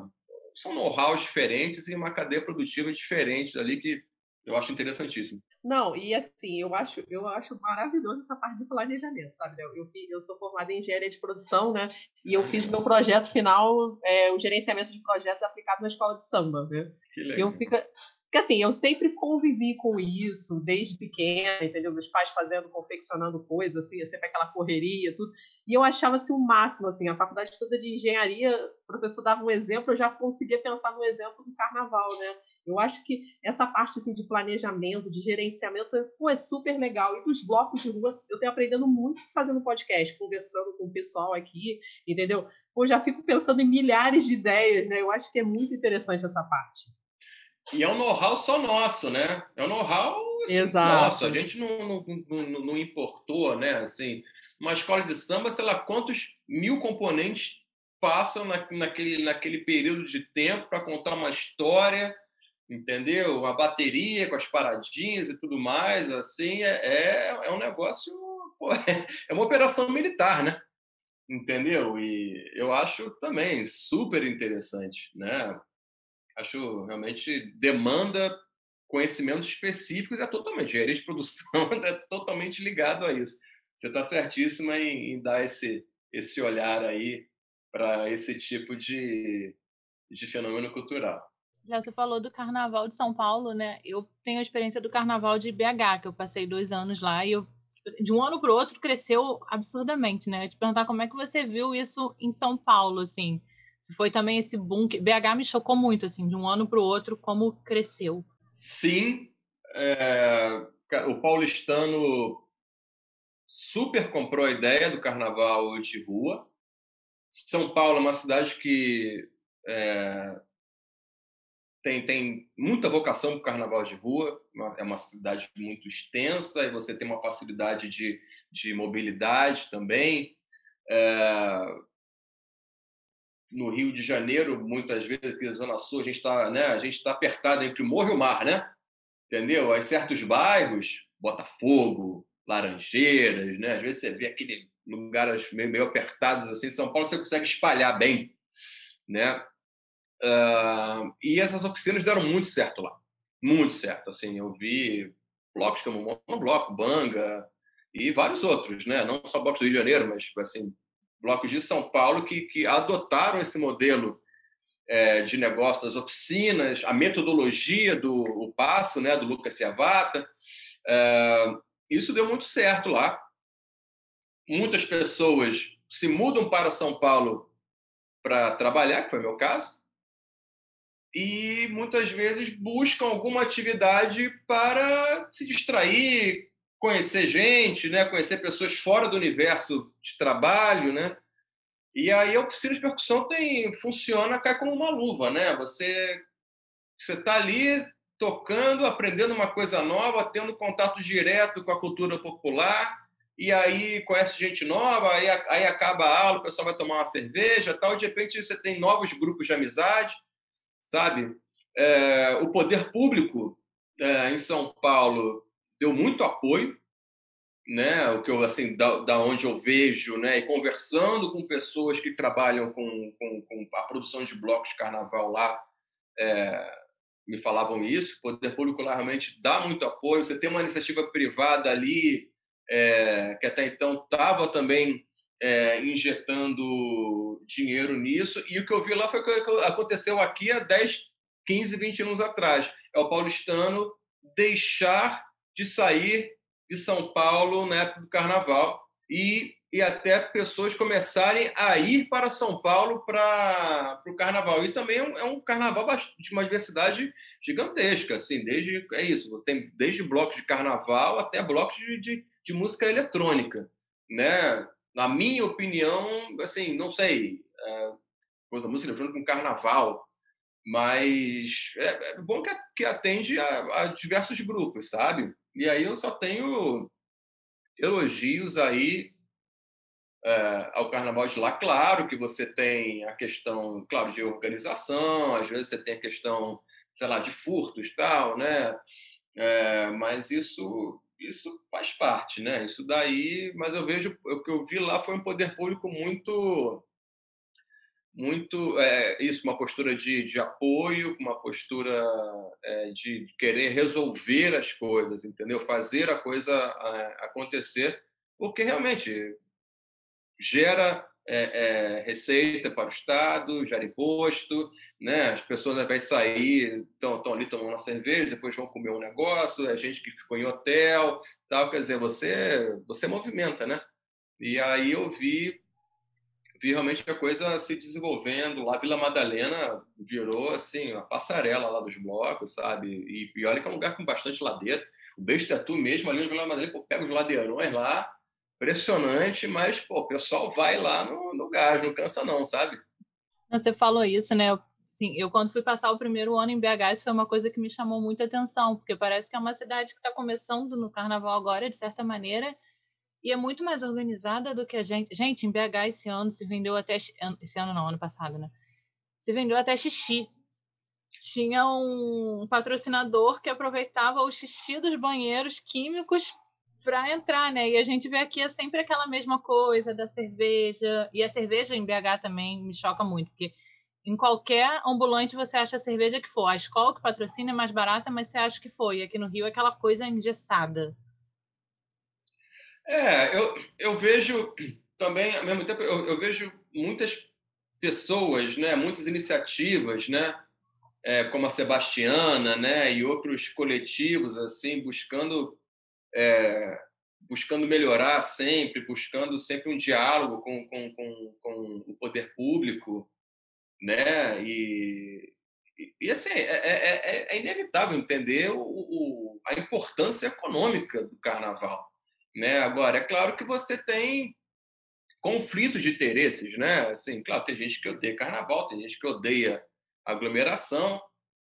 são know-hows diferentes e uma cadeia produtiva diferente ali que eu acho interessantíssimo. Não, e assim, eu acho, eu acho maravilhoso essa parte de planejamento, sabe? Eu, eu, eu sou formada em engenharia de produção, né? E eu fiz meu projeto final, é, o gerenciamento de projetos aplicado na escola de samba, né? Que legal. Eu fica, Porque assim, eu sempre convivi com isso, desde pequena, entendeu? Meus pais fazendo, confeccionando coisas, assim, sempre aquela correria, tudo. E eu achava assim o máximo, assim, a faculdade toda de engenharia, o professor dava um exemplo, eu já conseguia pensar no exemplo do carnaval, né? Eu acho que essa parte assim, de planejamento, de gerenciamento, pô, é super legal. E dos blocos de rua, eu tenho aprendendo muito fazendo podcast, conversando com o pessoal aqui, entendeu? Pô, já fico pensando em milhares de ideias, né? Eu acho que é muito interessante essa parte. E é um know-how só nosso, né? É um know-how assim, nosso. A gente não, não, não, não, importou, né? Assim, uma escola de samba, sei lá quantos mil componentes passam na, naquele, naquele período de tempo para contar uma história, entendeu? A bateria com as paradinhas e tudo mais, assim, é, é, é um negócio, pô, é, uma operação militar, né? Entendeu? E eu acho também super interessante, né? acho realmente demanda conhecimentos específicos é totalmente engenharia de produção é totalmente ligado a isso você está certíssima em, em, dar esse esse olhar aí para esse tipo de, de fenômeno cultural já você falou do Carnaval de São Paulo, né? Eu tenho a experiência do Carnaval de BH, que eu passei dois anos lá e eu tipo, de um ano para o outro cresceu absurdamente, né? Eu te perguntar como é que você viu isso em São Paulo, assim, se foi também esse boom que BH me chocou muito, assim, de um ano para o outro, como cresceu. Sim, é, o paulistano super comprou a ideia do carnaval de rua. São Paulo é uma cidade que é, tem, tem muita vocação para o carnaval de rua, é uma cidade muito extensa e você tem uma facilidade de, de mobilidade também. É, no Rio de Janeiro, muitas vezes, aqui na Zona Sul, a gente está né, a gente tá apertado entre o morro e o mar, né? Entendeu? Aí certos bairros, Botafogo, Laranjeiras, né? Às vezes você vê aquele lugares meio, meio apertados assim, São Paulo você consegue espalhar bem, né? Uh, e essas oficinas deram muito certo lá, muito certo. Assim, eu vi blocos como Monobloco, Banga e vários outros, né? Não só blocos do Rio de Janeiro, mas assim blocos de São Paulo que, que adotaram esse modelo é, de negócio das oficinas, a metodologia do passo, né, do Lucas Ciavata. Isso deu muito certo lá. Muitas pessoas se mudam para São Paulo para trabalhar, que foi meu caso, e muitas vezes buscam alguma atividade para se distrair, conhecer gente, né? conhecer pessoas fora do universo de trabalho, né? E aí a oficina de percussão tem funciona cai como uma luva, né? Você você está ali tocando, aprendendo uma coisa nova, tendo contato direto com a cultura popular, e aí conhece gente nova, aí, aí acaba a aula, o pessoal vai tomar uma cerveja, tal, de repente você tem novos grupos de amizade, sabe? É, o poder público é, em São Paulo deu muito apoio, né? O que eu assim da, da onde eu vejo, né? E conversando com pessoas que trabalham com, com, com a produção de blocos de carnaval lá, é, me falavam isso. O poder público lá realmente dá muito apoio. Você tem uma iniciativa privada ali é, que até então estava também é, injetando dinheiro nisso. E o que eu vi lá foi o que aconteceu aqui há 10, 15, 20 anos atrás. É o paulistano deixar de sair de São Paulo na época do carnaval e, e até pessoas começarem a ir para São Paulo para o carnaval. E também é um, é um, carnaval de uma diversidade gigantesca, assim, desde é isso, tem desde blocos de carnaval até blocos de, de, de música eletrônica, né? Na minha opinião, assim, não sei, é, coisa da música eletrônica com carnaval, mas é, é bom que, que atende a, a, diversos grupos, sabe? E aí eu só tenho elogios aí é, ao Carnaval de lá. Claro que você tem a questão, claro, de organização, às vezes você tem a questão, sei lá, de furtos tal, né? É, mas isso isso faz parte, né? Isso daí, mas eu vejo o que eu vi lá foi um poder público muito muito é, isso, uma postura de, de apoio, uma postura é, de querer resolver as coisas, entendeu? Fazer a coisa é, acontecer, porque realmente gera é, é, receita para o Estado, gera imposto, né? as pessoas ao invés de sair estão, ali tomando uma cerveja, depois vão comer um negócio, é gente que ficou em hotel, tal, quer dizer, você, você movimenta, né? E aí eu vi, vi realmente a coisa se desenvolvendo, lá Vila Madalena virou assim, uma passarela lá dos blocos, sabe? E, e olha que é um lugar com bastante ladeira, o Beijo Tatu mesmo ali no Vila Madalena, pega os ladeirões lá, impressionante, mas pô, o pessoal vai lá no, no gás, não cansa não, sabe? Você falou isso, né? Sim, eu quando fui passar o primeiro ano em BH, isso foi uma coisa que me chamou muita atenção, porque parece que é uma cidade que está começando no carnaval agora, de certa maneira, e é muito mais organizada do que a gente. Gente, em BH esse ano se vendeu até. Esse ano não, ano passado, né? Se vendeu até xixi. Tinha um patrocinador que aproveitava o xixi dos banheiros químicos para entrar, né? E a gente vê aqui é sempre aquela mesma coisa da cerveja. E a cerveja em BH também me choca muito, porque em qualquer ambulante você acha a cerveja que for. A escola que patrocina é mais barata, mas você acha que foi. E aqui no Rio é aquela coisa engessada. É, eu, eu vejo também, ao mesmo tempo, eu, eu vejo muitas pessoas, né, muitas iniciativas, né, é, como a Sebastiana, né, e outros coletivos assim, buscando é, buscando melhorar sempre, buscando sempre um diálogo com, com, com, com o poder público, né? E, e, e assim, é, é, é, inevitável entender o, o, a importância econômica do carnaval, né? Agora, é claro que você tem conflito de interesses, né? Assim, claro, tem gente que odeia carnaval, tem gente que odeia aglomeração,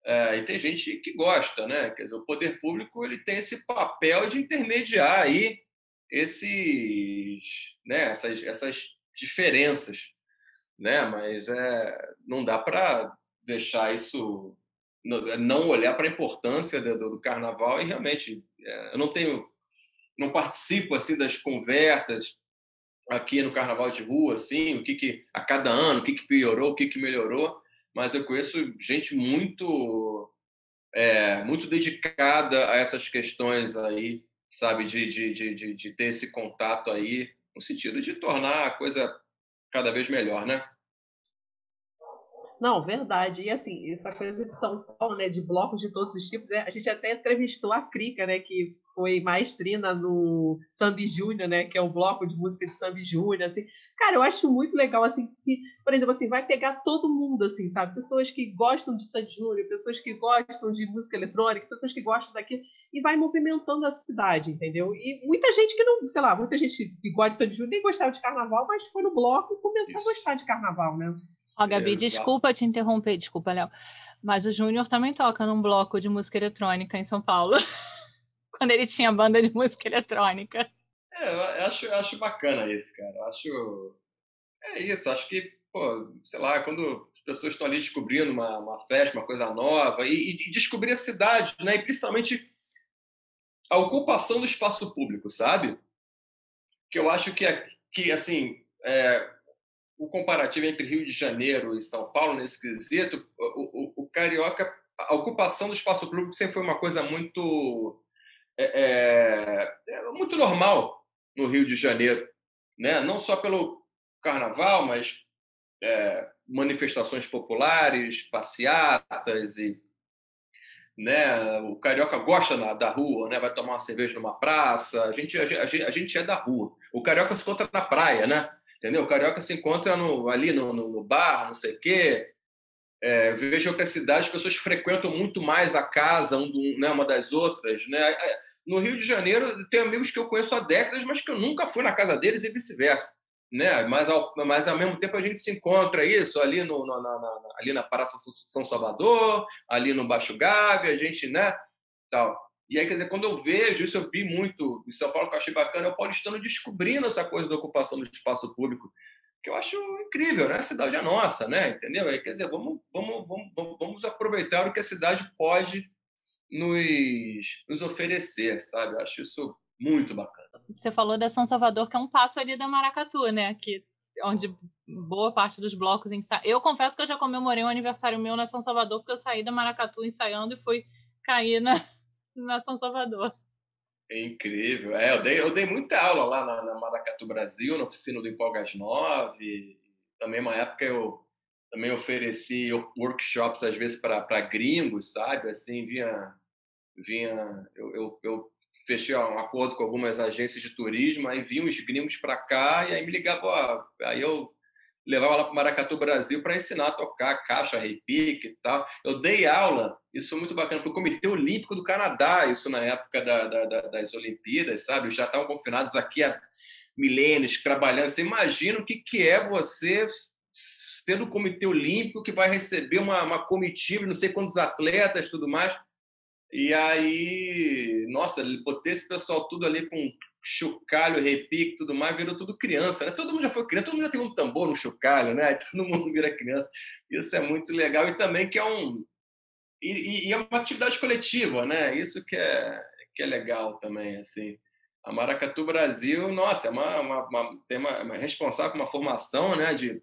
é, e tem gente que gosta, né? Quer dizer, o poder público ele tem esse papel de intermediar aí esses, né? Essas, essas diferenças, né? Mas é, não dá para deixar isso, não olhar para a importância do, do, carnaval e realmente é, eu não tenho, não participo assim das conversas aqui no carnaval de rua, assim, o que que a cada ano, o que que piorou, o que que melhorou mas eu conheço gente muito é, muito dedicada a essas questões aí, sabe, de, de, de, de ter esse contato aí, no sentido de tornar a coisa cada vez melhor, né? Não, verdade. E assim, essa coisa de São Paulo, né, de blocos de todos os tipos, né? a gente até entrevistou a Crica, né, que foi maestrina no Sambi Júnior, né, que é o bloco de música de Sambi Júnior, assim. Cara, eu acho muito legal, assim, que, por exemplo, assim, vai pegar todo mundo, assim, sabe? Pessoas que gostam de Sambi Júnior, pessoas que gostam de música eletrônica, pessoas que gostam daquilo, e vai movimentando a cidade, entendeu? E muita gente que não, sei lá, muita gente que gosta de Sambi Júnior nem gostava de carnaval, mas foi no bloco e começou Isso. a gostar de carnaval, né? Ó, Gabi, desculpa te interromper, desculpa, Léo. Mas o Júnior também toca num bloco de música eletrônica em São Paulo. Quando ele tinha banda de música eletrônica. É, eu acho, eu acho bacana isso, cara. Eu acho. É isso, acho que, pô, sei lá, quando as pessoas estão ali descobrindo uma, uma festa, uma coisa nova, e, e descobrir a cidade, né? E principalmente a ocupação do espaço público, sabe? Que eu acho que, é, que assim, é, o comparativo entre Rio de Janeiro e São Paulo nesse quesito, o, o, o carioca, a ocupação do espaço público sempre foi uma coisa muito é, é, é, muito normal no Rio de Janeiro, né? Não só pelo carnaval, mas é, manifestações populares, passeatas e né? O carioca gosta na, da rua, né? Vai tomar uma cerveja numa praça. A gente, a, a, a gente é da rua. O carioca se encontra na praia, né? Entendeu? O carioca se encontra no, ali no, no, bar, não sei o quê. É, vejo que a cidade as pessoas frequentam muito mais a casa um né, uma das outras. Né? É, no Rio de Janeiro, tem amigos que eu conheço há décadas, mas que eu nunca fui na casa deles e vice-versa. Né? Mas, ao, mas, ao mesmo tempo, a gente se encontra isso ali, no, na, na, ali na Praça São Salvador, ali no Baixo Gávea, a gente, né? Tal. E aí, quer dizer, quando eu vejo isso, eu vi muito em São Paulo, que eu achei bacana, é o paulistano descobrindo essa coisa da ocupação do espaço público, que eu acho incrível, né? A cidade é nossa, né? Entendeu? Aí, quer dizer, vamos, vamos, vamos, vamos aproveitar o que a cidade pode nos, nos oferecer, sabe? Eu acho isso muito bacana. Você falou da São Salvador, que é um passo ali da Maracatu, né? Que, onde boa parte dos blocos ensaiam. Eu confesso que eu já comemorei um aniversário meu na São Salvador, porque eu saí da Maracatu ensaiando e fui cair na na São Salvador. É incrível. É, eu, dei, eu dei muita aula lá na, na Maracatu Brasil, na oficina do Empolgas 9. Também uma época eu também ofereci workshops às vezes para gringos, sabe? Assim, vinha vinha eu, eu, eu, fechei um acordo com algumas agências de turismo, aí vinham os gringos para cá e aí me ligavam, aí eu levava lá para o Maracatu Brasil para ensinar a tocar caixa, repique e tal. Eu dei aula, isso foi muito bacana, para o Comitê Olímpico do Canadá, isso na época da, da, da, das Olimpíadas, sabe? Já estavam confinados aqui há milênios, trabalhando. Você imagina o que, que é você ser do Comitê Olímpico, que vai receber uma, uma comitiva, não sei quantos atletas tudo mais. E aí, nossa, botei esse pessoal tudo ali com chocalho, repique, tudo mais, virou tudo criança, né? Todo mundo já foi criança, todo mundo já tem um tambor no chocalho, né? Todo mundo vira criança. Isso é muito legal e também que é um e, e é uma atividade coletiva, né? Isso que é que é legal também, assim. A Maracatu Brasil, nossa, é uma, uma, uma tem uma, uma responsável por uma formação, né? De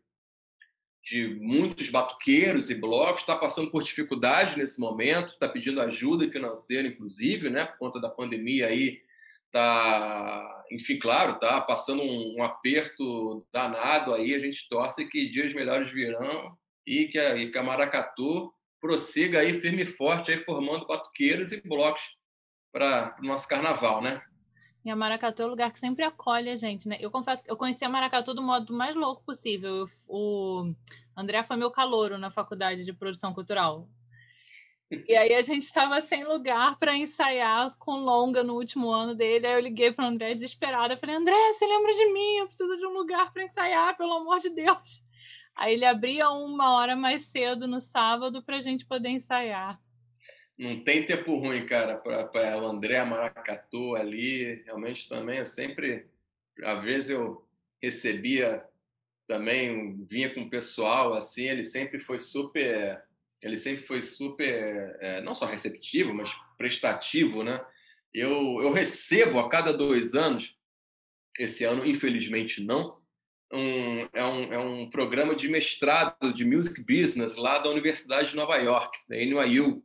de muitos batuqueiros e blocos, está passando por dificuldade nesse momento, está pedindo ajuda financeira, inclusive, né, por conta da pandemia aí, tá, enfim, claro, tá passando um, um, aperto danado aí, a gente torce que dias melhores virão e que a, e que a Maracatu prossiga aí firme e forte aí formando batuqueiros e blocos para o nosso carnaval, né? E a Maracatu é o lugar que sempre acolhe a gente, né? Eu confesso que eu conheci a Maracatu do modo mais louco possível. o André foi meu calouro na faculdade de produção cultural. E aí a gente estava sem lugar para ensaiar com longa no último ano dele. Aí eu liguei para André desesperada. Falei, André, você lembra de mim? Eu preciso de um lugar para ensaiar, pelo amor de Deus. Aí ele abria uma hora mais cedo no sábado para a gente poder ensaiar. Não tem tempo ruim, cara, para o André Maracatu ali. Realmente também é sempre. Às vezes eu recebia também, vinha com o pessoal, assim, ele sempre foi super ele sempre foi super, é, não só receptivo, mas prestativo, né? Eu, eu recebo a cada dois anos, esse ano, infelizmente, não, um, é, um, é um programa de mestrado de Music Business lá da Universidade de Nova York, da NYU,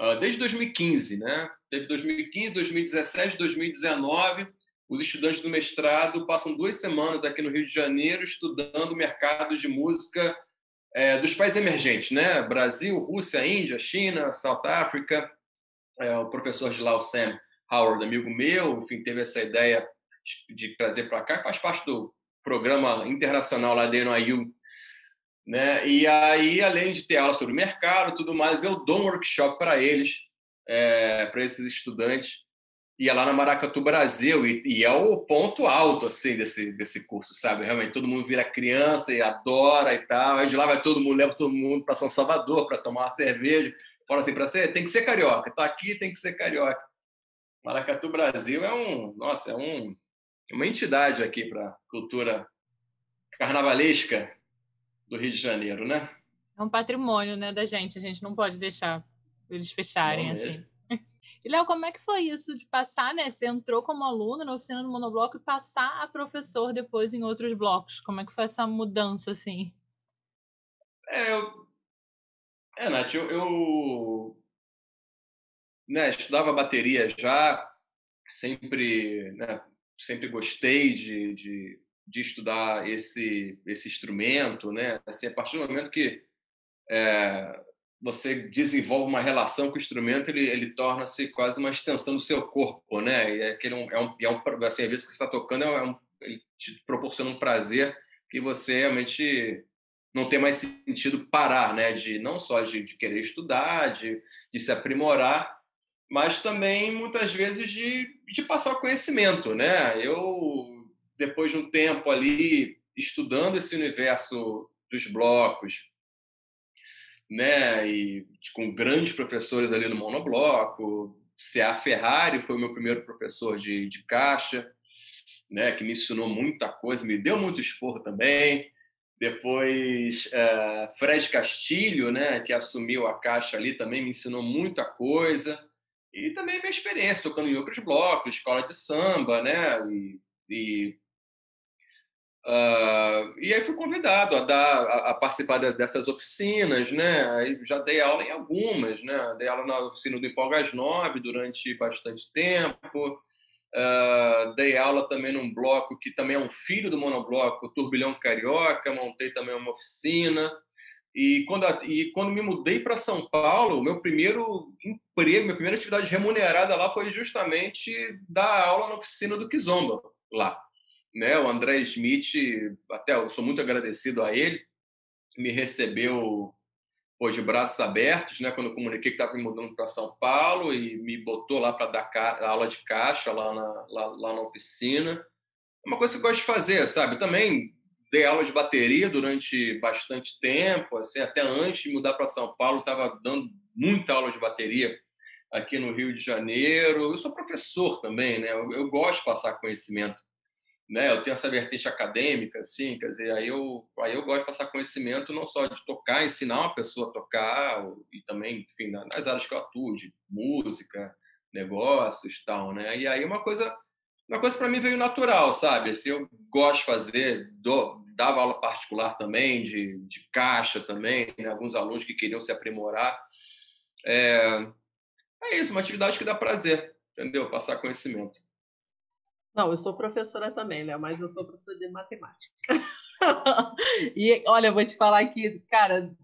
uh, desde 2015, né? Teve 2015, 2017, 2019. Os estudantes do mestrado passam duas semanas aqui no Rio de Janeiro estudando o mercado de música é, dos países emergentes, né? Brasil, Rússia, Índia, China, South Africa. É, o professor de lá, o Sam Howard, amigo meu, enfim, teve essa ideia de trazer para cá, faz parte do programa internacional lá da NYU. Né? E aí, além de ter aula sobre mercado tudo mais, eu dou um workshop para eles, é, para esses estudantes, ia lá na Maracatu Brasil e, e, é o ponto alto assim desse desse curso, sabe? Realmente todo mundo vira criança e adora e tal. Aí de lá vai todo mundo, leva todo mundo para São Salvador para tomar uma cerveja. Fala assim para ser, tem que ser carioca. Tá aqui, tem que ser carioca. Maracatu Brasil é um, nossa, é um uma entidade aqui para cultura carnavalesca do Rio de Janeiro, né? É um patrimônio, né, da gente. A gente não pode deixar eles fecharem não assim. E, Léo, como é que foi isso de passar, né? Você entrou como aluno na oficina do monobloco e passar a professor depois em outros blocos. Como é que foi essa mudança, assim? É, eu... é Nath, eu, eu... Né, estudava bateria já, sempre, né, sempre gostei de, de, de, estudar esse, esse instrumento, né? Assim, a partir do momento que é, você desenvolve uma relação com o instrumento, ele, ele torna-se quase uma extensão do seu corpo, né? E é aquele é um, é um assim, às vezes que você está tocando é um, ele te proporciona um prazer que você realmente não tem mais sentido parar, né? De não só de, de querer estudar, de, de se aprimorar, mas também muitas vezes de, de passar o conhecimento, né? Eu depois de um tempo ali estudando esse universo dos blocos, né? E com grandes professores ali no monobloco. C.A. Ferrari foi o meu primeiro professor de, de caixa, né? Que me ensinou muita coisa, me deu muito esporro também. Depois, é, Fred Castilho, né? Que assumiu a caixa ali, também me ensinou muita coisa. E também minha experiência tocando em outros blocos, escola de samba, né? E, e Uh, e aí fui convidado a dar a, a, participar dessas oficinas, né? Aí já dei aula em algumas, né? Dei aula na oficina do Empolgas 9 durante bastante tempo. Uh, dei aula também num bloco que também é um filho do monobloco, o Turbilhão Carioca, montei também uma oficina. E quando, e quando me mudei para São Paulo, meu primeiro emprego, minha primeira atividade remunerada lá foi justamente dar aula na oficina do Kizomba, lá. Né? O André Smith, até eu sou muito agradecido a ele, me recebeu pô, de braços abertos, né? Quando eu comuniquei que estava me mudando para São Paulo e me botou lá para dar aula de caixa lá na, lá, lá, na oficina. É uma coisa que eu gosto de fazer, sabe? Eu também dei aula de bateria durante bastante tempo, assim, até antes de mudar para São Paulo, estava dando muita aula de bateria aqui no Rio de Janeiro. Eu sou professor também, né? Eu, eu gosto de passar conhecimento né? Eu tenho essa vertente acadêmica, assim, quer dizer, aí eu, aí eu gosto de passar conhecimento não só de tocar, ensinar uma pessoa a tocar, e também, enfim, nas áreas que eu atuo, de música, negócios, tal, né? E aí uma coisa, uma coisa para mim veio natural, sabe? Assim, eu gosto de fazer, do, dava aula particular também, de, de caixa também, né? alguns alunos que queriam se aprimorar. É, é isso, uma atividade que dá prazer, entendeu? Passar conhecimento. Não, eu sou professora também, Léo, mas eu sou professora de matemática. e olha, eu vou te falar que, cara,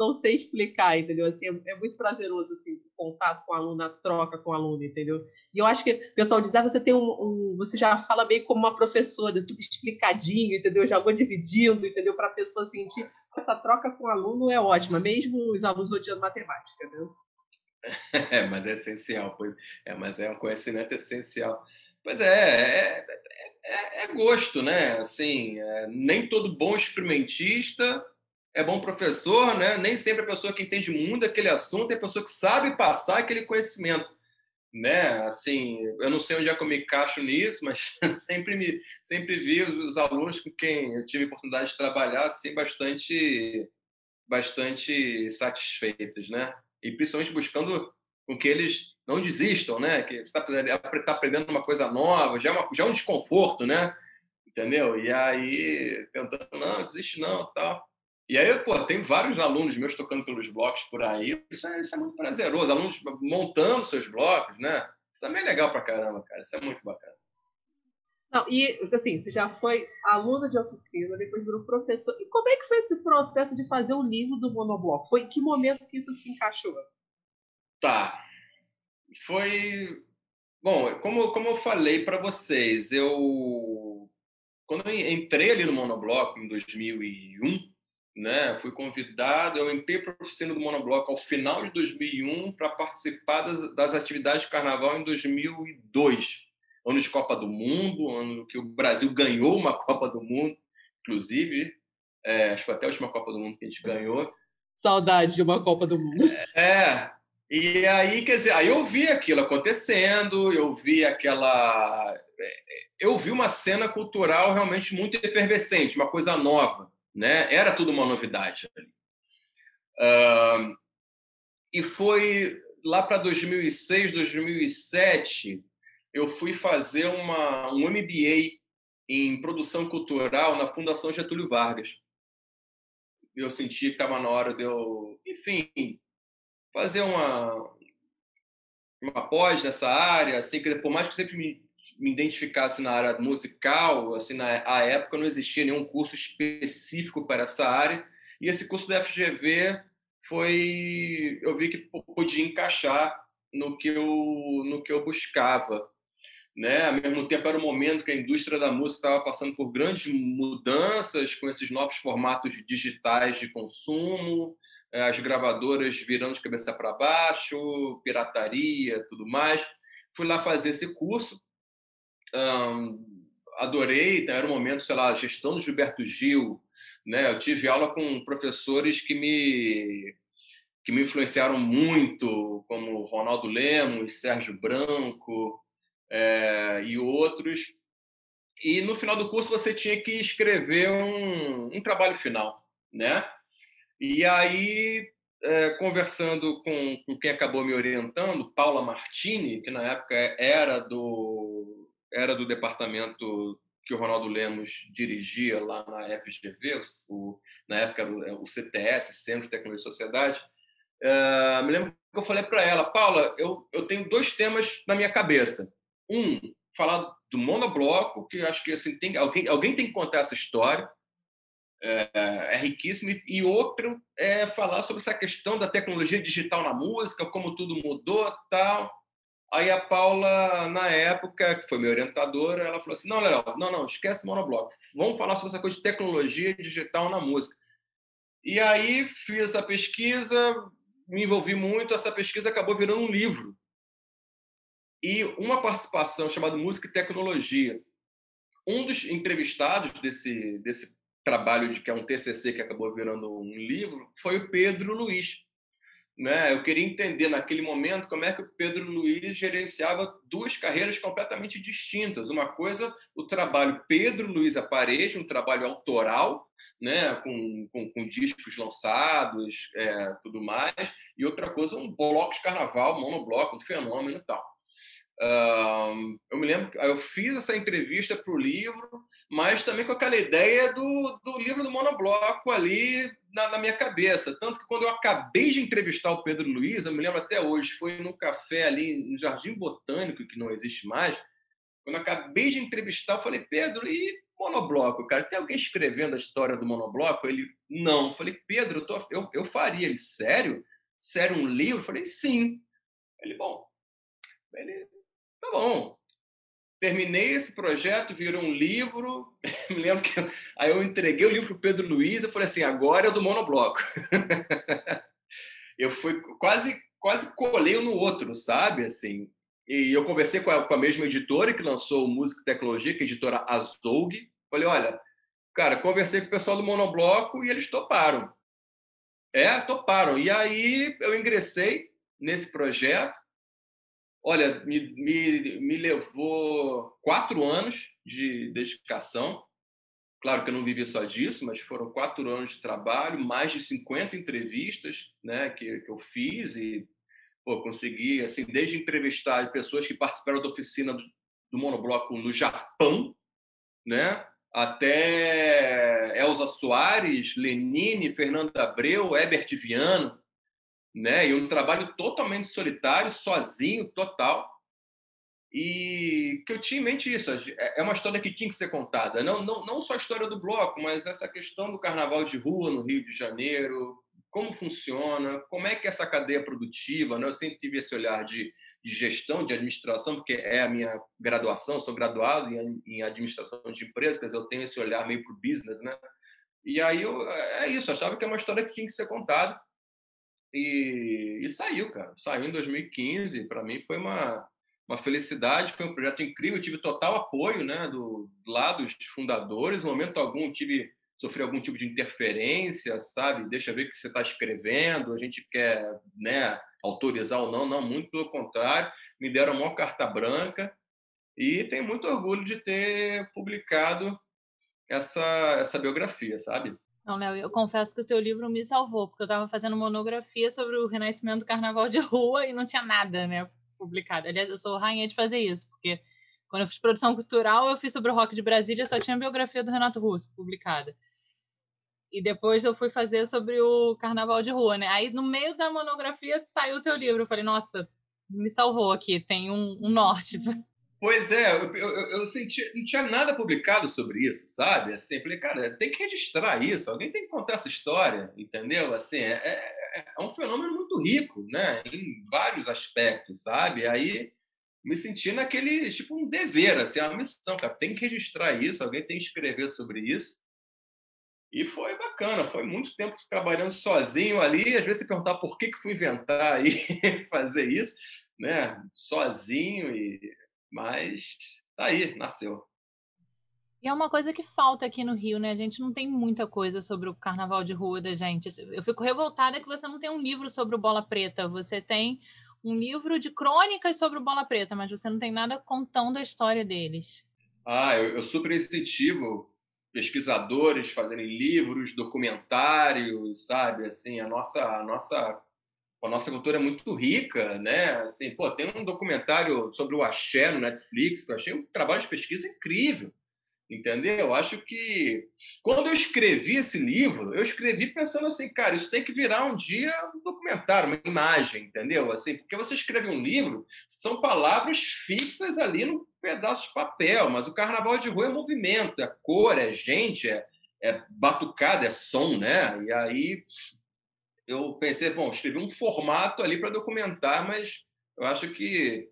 não sei explicar, entendeu? Assim, é, é, muito prazeroso assim, o contato com o aluno, a troca com o aluno, entendeu? E eu acho que o pessoal diz, ah, você tem um, um você já fala meio como uma professora, tudo explicadinho, entendeu? Já vou dividindo, entendeu? Para a pessoa sentir essa troca com o aluno é ótima, mesmo os alunos odiando matemática, entendeu? É, mas é essencial, pois é, mas é um conhecimento essencial. Pois é, é, é, é gosto, né? Assim, é, nem todo bom experimentista é bom professor, né? Nem sempre a pessoa que entende muito daquele assunto é a pessoa que sabe passar aquele conhecimento, né? Assim, eu não sei onde é que eu me encaixo nisso, mas sempre me sempre vi os alunos com quem eu tive oportunidade de trabalhar assim bastante bastante satisfeitos, né? E principalmente buscando com que eles não desistam, né? Que você está tá aprendendo uma coisa nova, já é, uma, já é um desconforto, né? Entendeu? E aí, tentando, não, desiste não, tal. E aí, pô, tem vários alunos meus tocando pelos blocos por aí. Isso é, isso é muito prazeroso. Alunos montando seus blocos, né? Isso também é legal pra caramba, cara. Isso é muito bacana. Não, e assim, você já foi aluna de oficina, depois virou professor. E como é que foi esse processo de fazer o livro do monobloco? Foi em que momento que isso se encaixou? Tá. Foi. Bom, como, como eu falei para vocês, eu. Quando eu entrei ali no Monobloco em 2001, né, fui convidado, eu entrei para a oficina do Monobloco ao final de 2001 para participar das, das atividades de carnaval em 2002. Ano de Copa do Mundo, ano que o Brasil ganhou uma Copa do Mundo, inclusive. É, acho que foi até a última Copa do Mundo que a gente ganhou. Saudade de uma Copa do Mundo. É, e aí, quer dizer, aí eu vi aquilo acontecendo, eu vi aquela. Eu vi uma cena cultural realmente muito efervescente, uma coisa nova. Né? Era tudo uma novidade. Uh, e foi lá para 2006, 2007, eu fui fazer uma, um MBA em produção cultural na Fundação Getúlio Vargas. Eu senti que estava na hora de eu, enfim, fazer uma, uma pós nessa área, assim, que por mais que eu sempre me, me identificasse na área musical, assim, na a época não existia nenhum curso específico para essa área, e esse curso da FGV foi, eu vi que podia encaixar no que eu, no que eu buscava. Né? Ao mesmo tempo, era um momento que a indústria da música estava passando por grandes mudanças com esses novos formatos digitais de consumo, as gravadoras virando de cabeça para baixo, pirataria, tudo mais. Fui lá fazer esse curso, adorei, então era um momento, sei lá, gestão do Gilberto Gil, né? Eu tive aula com professores que me que me influenciaram muito, como Ronaldo Lemos, Sérgio Branco é, e outros. E no final do curso você tinha que escrever um, um trabalho final, né? E aí, é, conversando com, com quem acabou me orientando, Paula Martini, que na época era do, era do departamento que o Ronaldo Lemos dirigia lá na FGV, o, na época o, CTS, Centro de Tecnologia e Sociedade, é, me lembro que eu falei para ela, Paula, eu, eu tenho dois temas na minha cabeça. Um falar do monobloco, que acho que assim, tem, alguém, alguém tem que contar essa história, é, é, riquíssimo, e outro é falar sobre essa questão da tecnologia digital na música, como tudo mudou tal. Aí a Paula, na época, que foi minha orientadora, ela falou assim: não, Léo, não, não, esquece monobloco, vamos falar sobre essa coisa de tecnologia digital na música. E aí fiz essa pesquisa, me envolvi muito, essa pesquisa acabou virando um livro. E uma participação chamada Música e Tecnologia. Um dos entrevistados desse, desse trabalho de que é um TCC que acabou virando um livro foi o Pedro Luiz. Né? Eu queria entender naquele momento como é que o Pedro Luiz gerenciava duas carreiras completamente distintas. Uma coisa, o trabalho Pedro Luiz Aparede, um trabalho autoral, né, com, com, com discos lançados, é, tudo mais, e outra coisa, um bloco de carnaval, monobloco, um fenômeno e tal. Uh, eu me lembro, eu fiz essa entrevista para o livro, mas também com aquela ideia do, do livro do monobloco ali na, na, minha cabeça. Tanto que quando eu acabei de entrevistar o Pedro Luiz, eu me lembro até hoje, foi num café ali no Jardim Botânico, que não existe mais. Quando eu acabei de entrevistar, eu falei, Pedro, e monobloco, cara? Tem alguém escrevendo a história do monobloco? Ele, não. Eu falei, Pedro, eu, tô, eu, eu faria. Ele, sério? Sério, um livro? Eu falei, sim. Ele, bom. Ele, tá bom. Terminei esse projeto, virou um livro. Me lembro que aí eu entreguei o livro para o Pedro Luiz. Eu falei assim: agora é do monobloco. eu fui quase quase colei um no outro, sabe? Assim, e eu conversei com a, com a mesma editora que lançou Música e Tecnologia, que é a editora Azog. Falei, olha, cara, conversei com o pessoal do Monobloco e eles toparam. É, toparam. E aí eu ingressei nesse projeto. Olha, me, me, me levou quatro anos de dedicação. Claro que eu não vivi só disso, mas foram quatro anos de trabalho, mais de 50 entrevistas né, que, que eu fiz e pô, consegui, assim, desde entrevistar pessoas que participaram da oficina do, do monobloco no Japão, né? até Elza Soares, Lenine, Fernando Abreu, Herbert Viano, né? E um trabalho totalmente solitário, sozinho, total. E que eu tinha em mente isso, é, é uma história que tinha que ser contada. Não, não, não só a história do bloco, mas essa questão do carnaval de rua no Rio de Janeiro, como funciona, como é que essa cadeia produtiva, né? Eu sempre tive esse olhar de, de gestão, de administração, porque é a minha graduação, sou graduado em, em administração de empresas, eu tenho esse olhar meio para o business, né? E aí eu, é isso, achava que é uma história que tinha que ser contada. E, e saiu, cara. Saiu em 2015. Para mim foi uma, uma felicidade, foi um projeto incrível. Eu tive total apoio né, do, lado dos fundadores. Em momento algum tive sofrer algum tipo de interferência, sabe? Deixa ver o que você está escrevendo, a gente quer né, autorizar ou não. Não, muito pelo contrário, me deram uma carta branca e tenho muito orgulho de ter publicado essa, essa biografia, sabe? Não, Léo, eu confesso que o teu livro me salvou, porque eu estava fazendo monografia sobre o renascimento do carnaval de rua e não tinha nada, né, publicado. Aliás, eu sou rainha de fazer isso, porque quando eu fiz produção cultural, eu fiz sobre o rock de Brasília, só tinha a biografia do Renato Russo publicada. E depois eu fui fazer sobre o carnaval de rua, né? Aí no meio da monografia saiu o teu livro. Eu falei, nossa, me salvou aqui, tem um, um norte. Pois é, eu, eu, eu, senti, não tinha nada publicado sobre isso, sabe? Assim, falei, cara, tem que registrar isso, alguém tem que contar essa história, entendeu? Assim, é, é, é um fenômeno muito rico, né? Em vários aspectos, sabe? Aí me senti naquele, tipo, um dever, assim, uma missão, cara, tem que registrar isso, alguém tem que escrever sobre isso. E foi bacana, foi muito tempo trabalhando sozinho ali. Às vezes você perguntar por que, que fui inventar aí fazer isso, né? Sozinho, e... mas tá aí, nasceu. E é uma coisa que falta aqui no Rio, né? A gente não tem muita coisa sobre o carnaval de rua da gente. Eu fico revoltada que você não tem um livro sobre o Bola Preta. Você tem um livro de crônicas sobre o Bola Preta, mas você não tem nada contando a história deles. Ah, eu, eu super incentivo pesquisadores fazerem livros, documentários, sabe? Assim, a nossa, a nossa, a nossa cultura é muito rica, né? Assim, pô, tem um documentário sobre o axé no Netflix que eu achei um trabalho de pesquisa incrível, entendeu? Eu acho que quando eu escrevi esse livro, eu escrevi pensando assim, cara, isso tem que virar um dia um documentário, uma imagem, entendeu? Assim, porque você escreve um livro, são palavras fixas ali no pedaço de papel, mas o carnaval de rua é movimento, é cor, é gente, é, é batucada, é som, né? E aí eu pensei, bom, escrevi um formato ali para documentar, mas eu acho que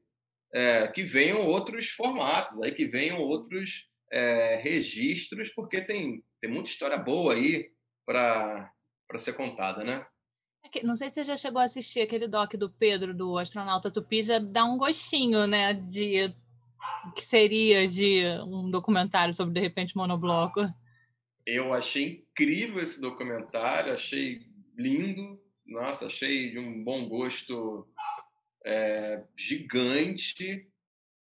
é, que venham outros formatos, aí que venham outros é, registros, porque tem, tem muita história boa aí para ser contada, né? É não sei se você já chegou a assistir aquele doc do Pedro, do astronauta Tupi, já dá um gostinho, né, de que seria de um documentário sobre, de repente, monobloco. Eu achei incrível esse documentário, achei lindo, nossa, achei de um bom gosto é, gigante.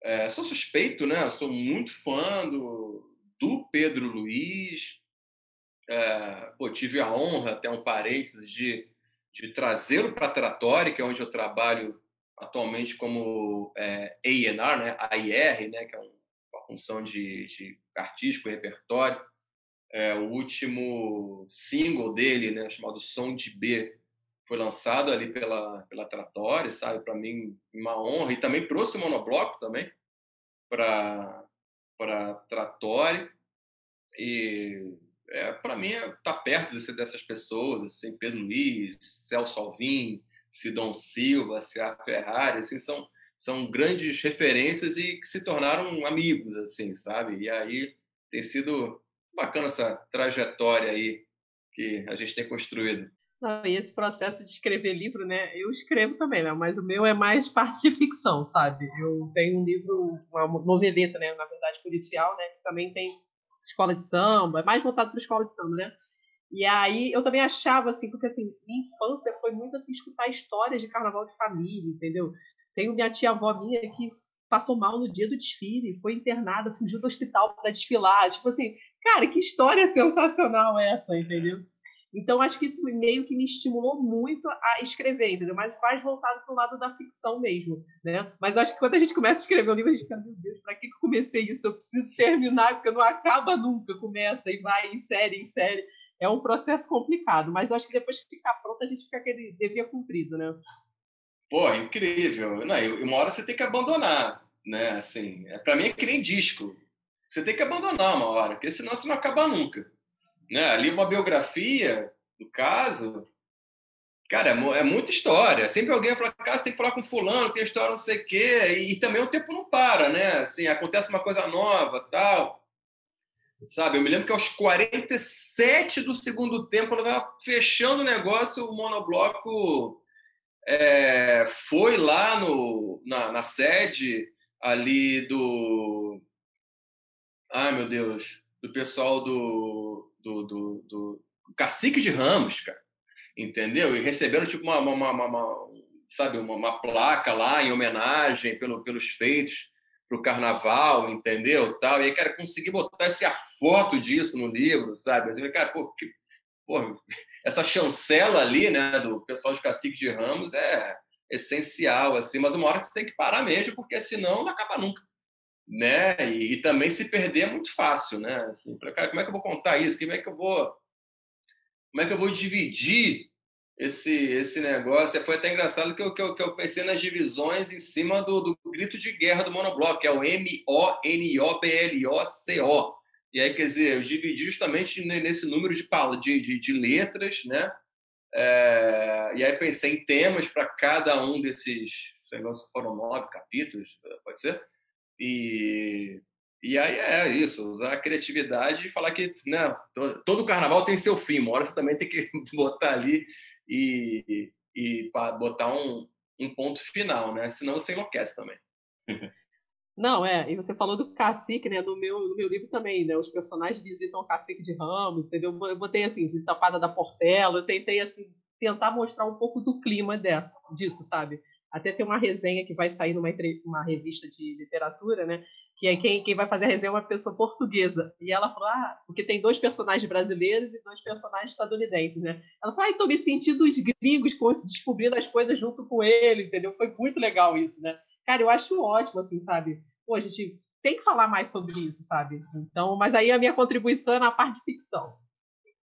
É, sou suspeito, né? sou muito fã do, do Pedro Luiz. É, pô, tive a honra, até um parênteses, de, de trazê-lo para a Tratória, que é onde eu trabalho atualmente como é, né? AIR, né? que é um, uma função de, de artístico, repertório. É, o último single dele, né, chamado Som de B, foi lançado ali pela, pela Tratória, sabe? Para mim, uma honra. E também trouxe o monobloco também para para Tratória. E é, para mim, é, tá perto desse, dessas pessoas, assim, Pedro Luiz, Celso Alvim, Sidon Silva, Cia Ferrari, assim, são, são grandes referências e que se tornaram amigos, assim, sabe? E aí tem sido bacana essa trajetória aí que a gente tem construído. Não, e esse processo de escrever livro, né? Eu escrevo também, né? Mas o meu é mais parte de ficção, sabe? Eu tenho um livro, uma noveleta, né? Na verdade, policial, né? Que também tem escola de samba, é mais voltado para escola de samba, né? E aí eu também achava assim, porque assim, minha infância foi muito assim escutar histórias de carnaval de família, entendeu? Tenho minha tia avó minha que passou mal no dia do desfile, foi internada, fugiu do hospital para desfilar, tipo assim, cara, que história sensacional é essa, entendeu? Então, acho que isso meio que me estimulou muito a escrever, entendeu? Mas mais voltado para o lado da ficção mesmo, né? Mas acho que quando a gente começa a escrever um livro, a gente fica, meu Deus, para que, que eu comecei isso? Eu preciso terminar, porque não acaba nunca. Começa e vai em série, em série. É um processo complicado, mas acho que depois que ficar pronto, a gente fica aquele devia cumprido, né? Pô, incrível. Não, uma hora você tem que abandonar, né? Assim, é, para mim é que nem disco. Você tem que abandonar uma hora, porque senão você não acaba nunca né? Ali uma biografia, no caso, cara, é, é muita história. Sempre alguém fala, cara, você tem que falar com fulano, tem história não sei o quê. E, e, também o tempo não para, né? Assim, acontece uma coisa nova, tal. Sabe, eu me lembro que aos 47 do segundo tempo, eu estava fechando o negócio, o monobloco é, foi lá no, na, na sede ali do. Ai, meu Deus. Do pessoal do do, do, do cacique de Ramos, cara. Entendeu? E receberam tipo uma, uma, uma, uma sabe, uma, uma, placa lá em homenagem pelo, pelos feitos para o carnaval, entendeu? Tal. E aí, cara, consegui botar essa foto disso no livro, sabe? Assim, cara, pô, que, pô, essa chancela ali, né, do pessoal de Cacique de Ramos é essencial, assim, mas uma hora que você tem que parar mesmo, porque senão não acaba nunca né? E, e, também se perder é muito fácil, né? Assim, cara, como é que eu vou contar isso? Como é que eu vou, como é que eu vou dividir esse esse negócio? Foi até engraçado que eu, que eu, que eu pensei nas divisões em cima do, do grito de guerra do monobloco, que é o M O N O B L O C O. E aí, quer dizer, eu dividi justamente nesse número de, de, de, de letras, né? É, e aí pensei em temas para cada um desses, se não foram nove capítulos, pode ser? E, e aí é isso, usar a criatividade e falar que né, todo carnaval tem seu fim, uma hora você também tem que botar ali e, e botar um, um ponto final, né? Senão você enlouquece também. Não, é, e você falou do cacique, né? No meu, no meu livro também, né? Os personagens visitam o cacique de Ramos, entendeu? Eu botei assim, visita a Pada da Portela, eu tentei assim, tentar mostrar um pouco do clima dessa, disso, sabe? Até tem uma resenha que vai sair numa uma revista de literatura, né? Que é quem, quem vai fazer a resenha é uma pessoa portuguesa. E ela falou, ah, porque tem dois personagens brasileiros e dois personagens estadunidenses, né? Ela falou, ah, estou me sentindo os gringos descobrindo as coisas junto com ele, entendeu? Foi muito legal isso, né? Cara, eu acho ótimo, assim, sabe? Pô, a gente tem que falar mais sobre isso, sabe? Então, mas aí a minha contribuição é na parte de ficção.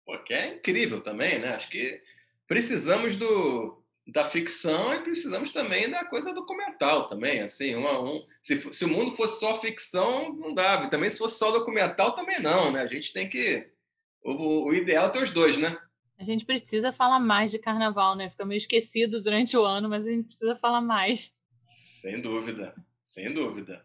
Porque é incrível também, né? Acho que precisamos do, da ficção e precisamos também da coisa documental também, assim, uma, um, se, se o mundo fosse só ficção, não dava, e também se fosse só documental, também não, né? A gente tem que, o, o ideal é ter os dois, né? A gente precisa falar mais de carnaval, né? Fica meio esquecido durante o ano, mas a gente precisa falar mais. Sem dúvida, sem dúvida.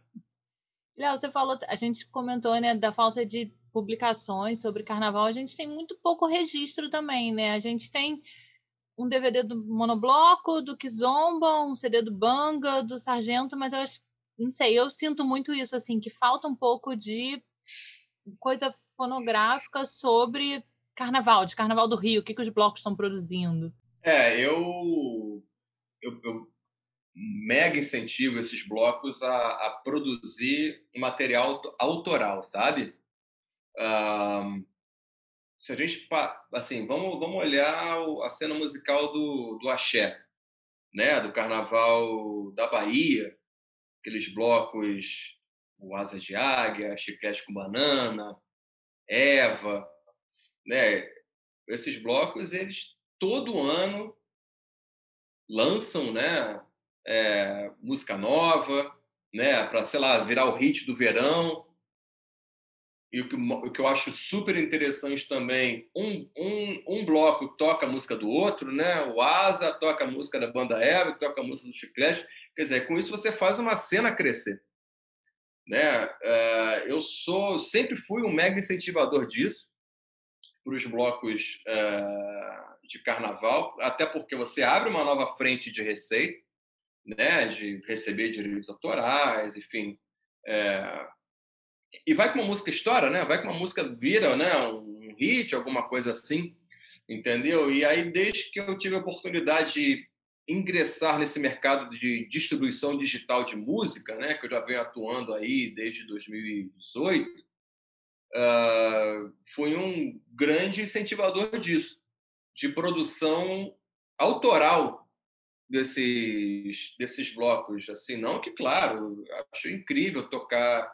Léo, você falou, a gente comentou, né, da falta de publicações sobre carnaval. A gente tem muito pouco registro também, né? A gente tem um DVD do Monobloco, do Kizomba, um CD do Banga, do Sargento, mas eu acho, não sei, eu sinto muito isso, assim, que falta um pouco de coisa fonográfica sobre carnaval, de carnaval do Rio, o que, que os blocos estão produzindo. É, eu, eu, eu mega incentivo esses blocos a, a produzir material autoral, sabe? Um, se a gente assim vamos vamos olhar a cena musical do, do axé né? Do carnaval da Bahia aqueles blocos o asa de águia chiclete com banana Eva né? Esses blocos eles todo ano lançam né? É, música nova né? Para sei lá virar o hit do verão e o que, o que eu acho super interessante também, um, um, um bloco toca a música do outro, né? O Asa toca a música da banda Eva, toca a música do Chiclete. Quer dizer, com isso você faz uma cena crescer. Né? Uh, eu sou, sempre fui um mega incentivador disso para os blocos uh, de carnaval, até porque você abre uma nova frente de receita, né? De receber direitos autorais, enfim. Uh, e vai com uma música história, né? Vai com uma música vira, né? Um hit, alguma coisa assim, entendeu? E aí desde que eu tive a oportunidade de ingressar nesse mercado de distribuição digital de música, né? Que eu já venho atuando aí desde 2018, uh, fui um grande incentivador disso, de produção autoral desses desses blocos, assim, não que claro, acho incrível tocar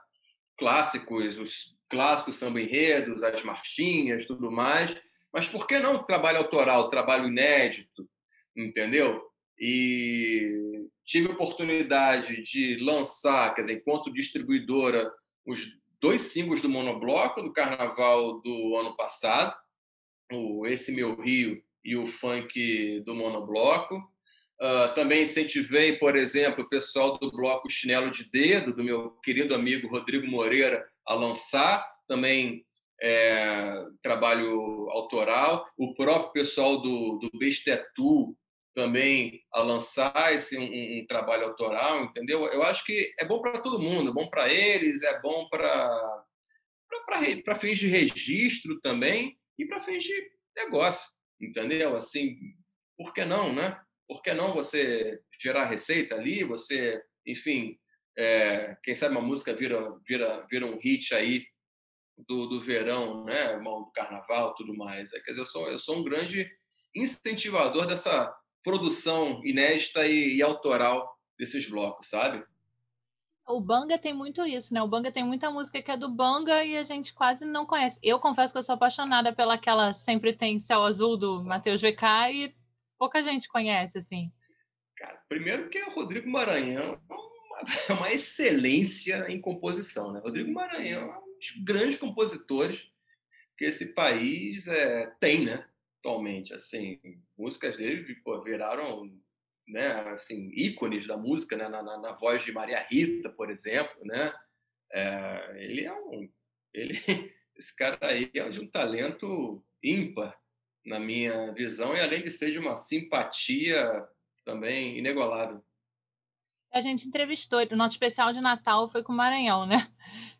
clássicos, os clássicos samba enredos, as marchinhas, tudo mais. Mas por que não trabalho autoral, trabalho inédito, entendeu? E tive a oportunidade de lançar, quer dizer, enquanto distribuidora, os dois singles do Monobloco do Carnaval do ano passado, o Esse Meu Rio e o Funk do Monobloco. Uh, também incentivei, por exemplo, o pessoal do bloco Chinelo de Dedo, do meu querido amigo Rodrigo Moreira, a lançar também é, trabalho autoral. O próprio pessoal do, do Bestetu também a lançar esse um, um, trabalho autoral, entendeu? Eu acho que é bom para todo mundo, é bom para eles, é bom para para fins de registro também e para fins de negócio, entendeu? Assim, por que não, né? Por que não você gerar receita ali? Você, enfim, é, quem sabe uma música vira, vira, vira um hit aí do, do verão, né? Do carnaval, tudo mais. É, quer dizer, eu sou, eu sou um grande incentivador dessa produção inédita e, e autoral desses blocos, sabe? O Banga tem muito isso, né? O Banga tem muita música que é do Banga e a gente quase não conhece. Eu confesso que eu sou apaixonada pelaquela Sempre Tem Céu Azul do Matheus VK e pouca gente conhece, assim. Cara, primeiro que o Rodrigo Maranhão é uma, é uma excelência em composição, né? Rodrigo Maranhão é um dos grandes compositores que esse país é, tem, né? Atualmente, assim, músicas dele pô, viraram né, assim, ícones da música, né, na, na, na, voz de Maria Rita, por exemplo, né? É, ele é um, ele, esse cara aí é de um talento ímpar, na minha visão, e além de ser de uma simpatia também inigualável. A gente entrevistou, o nosso especial de Natal foi com o Maranhão, né?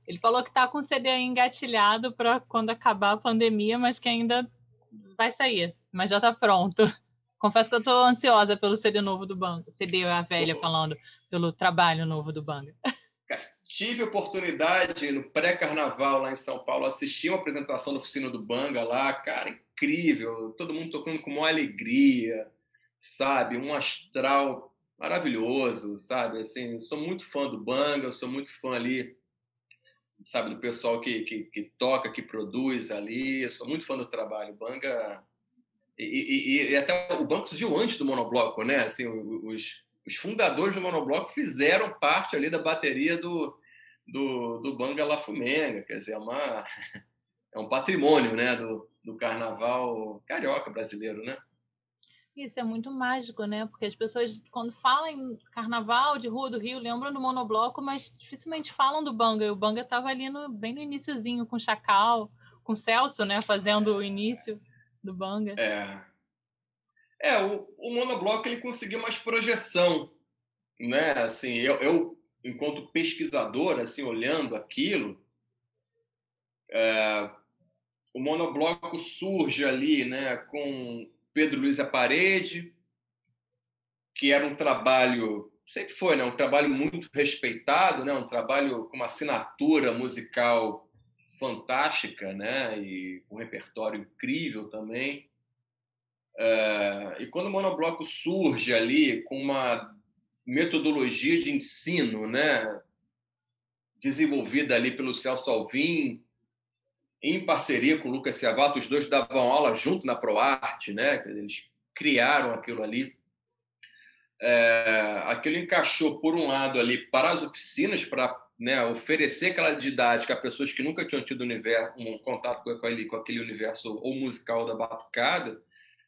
Ele falou que está com o CD engatilhado para quando acabar a pandemia, mas que ainda vai sair, mas já está pronto. Confesso que eu estou ansiosa pelo CD novo do Banga. CD a velha falando pelo trabalho novo do Banga. Tive oportunidade no pré-carnaval lá em São Paulo, assistir uma apresentação da oficina do Banga lá, cara, incrível, todo mundo tocando com uma alegria, sabe? Um astral maravilhoso, sabe? Assim, sou muito fã do Banga, sou muito fã ali sabe, do pessoal que, que, que, toca, que produz ali. Eu sou muito fã do trabalho. Banga. E, e, e até o banco surgiu antes do monobloco, né? Assim, os, os fundadores do monobloco fizeram parte ali da bateria do, do, do Banga La Fumenga. Quer dizer, é, uma, é um patrimônio né? do, do carnaval carioca brasileiro, né? Isso é muito mágico, né? Porque as pessoas, quando falam em carnaval de Rua do Rio, lembram do monobloco, mas dificilmente falam do Banga. E o Banga estava ali no, bem no iníciozinho, com o Chacal, com o Celso, né? Fazendo o início do Banga. É. É, o, o monobloco ele conseguiu mais projeção, né? Assim, eu, eu enquanto pesquisador, assim, olhando aquilo, é, o monobloco surge ali, né? Com Pedro Luiz à Parede, que era um trabalho, sempre foi, né, um trabalho muito respeitado, né, um trabalho com uma assinatura musical fantástica, né, e um repertório incrível também. É, e quando o monobloco surge ali com uma metodologia de ensino, né, desenvolvida ali pelo Celso Alvim, em parceria com o Lucas Ciavato, os dois davam aula junto na ProArte, né? Eles criaram aquilo ali. É, aquilo encaixou, por um lado, ali para as oficinas, para né, oferecer aquela didática a pessoas que nunca tinham tido universo, um contato com, aquele, com aquele universo ou musical da batucada.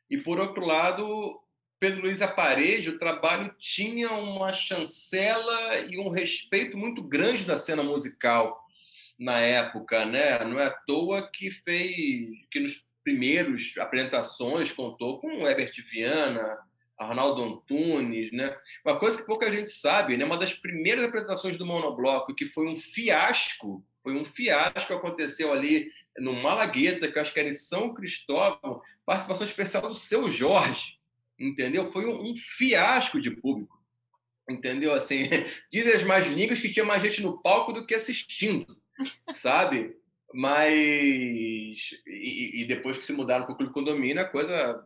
E, por outro lado, Pedro Luiz Aparede, o trabalho tinha uma chancela e um respeito muito grande da cena musical na época, né? Não é à toa que fez que nos primeiros apresentações contou com Herbert Viana, Arnaldo Antunes, né? Uma coisa que pouca gente sabe, né? Uma das primeiras apresentações do Monobloco que foi um fiasco, foi um fiasco aconteceu ali no Malagueta, que acho que era em São Cristóvão, participação especial do Seu Jorge, entendeu? Foi um, um fiasco de público, entendeu? Assim, dizem as mais línguas que tinha mais gente no palco do que assistindo sabe? Mas. E, e, depois que se mudaram para o Clube Condomínio, a coisa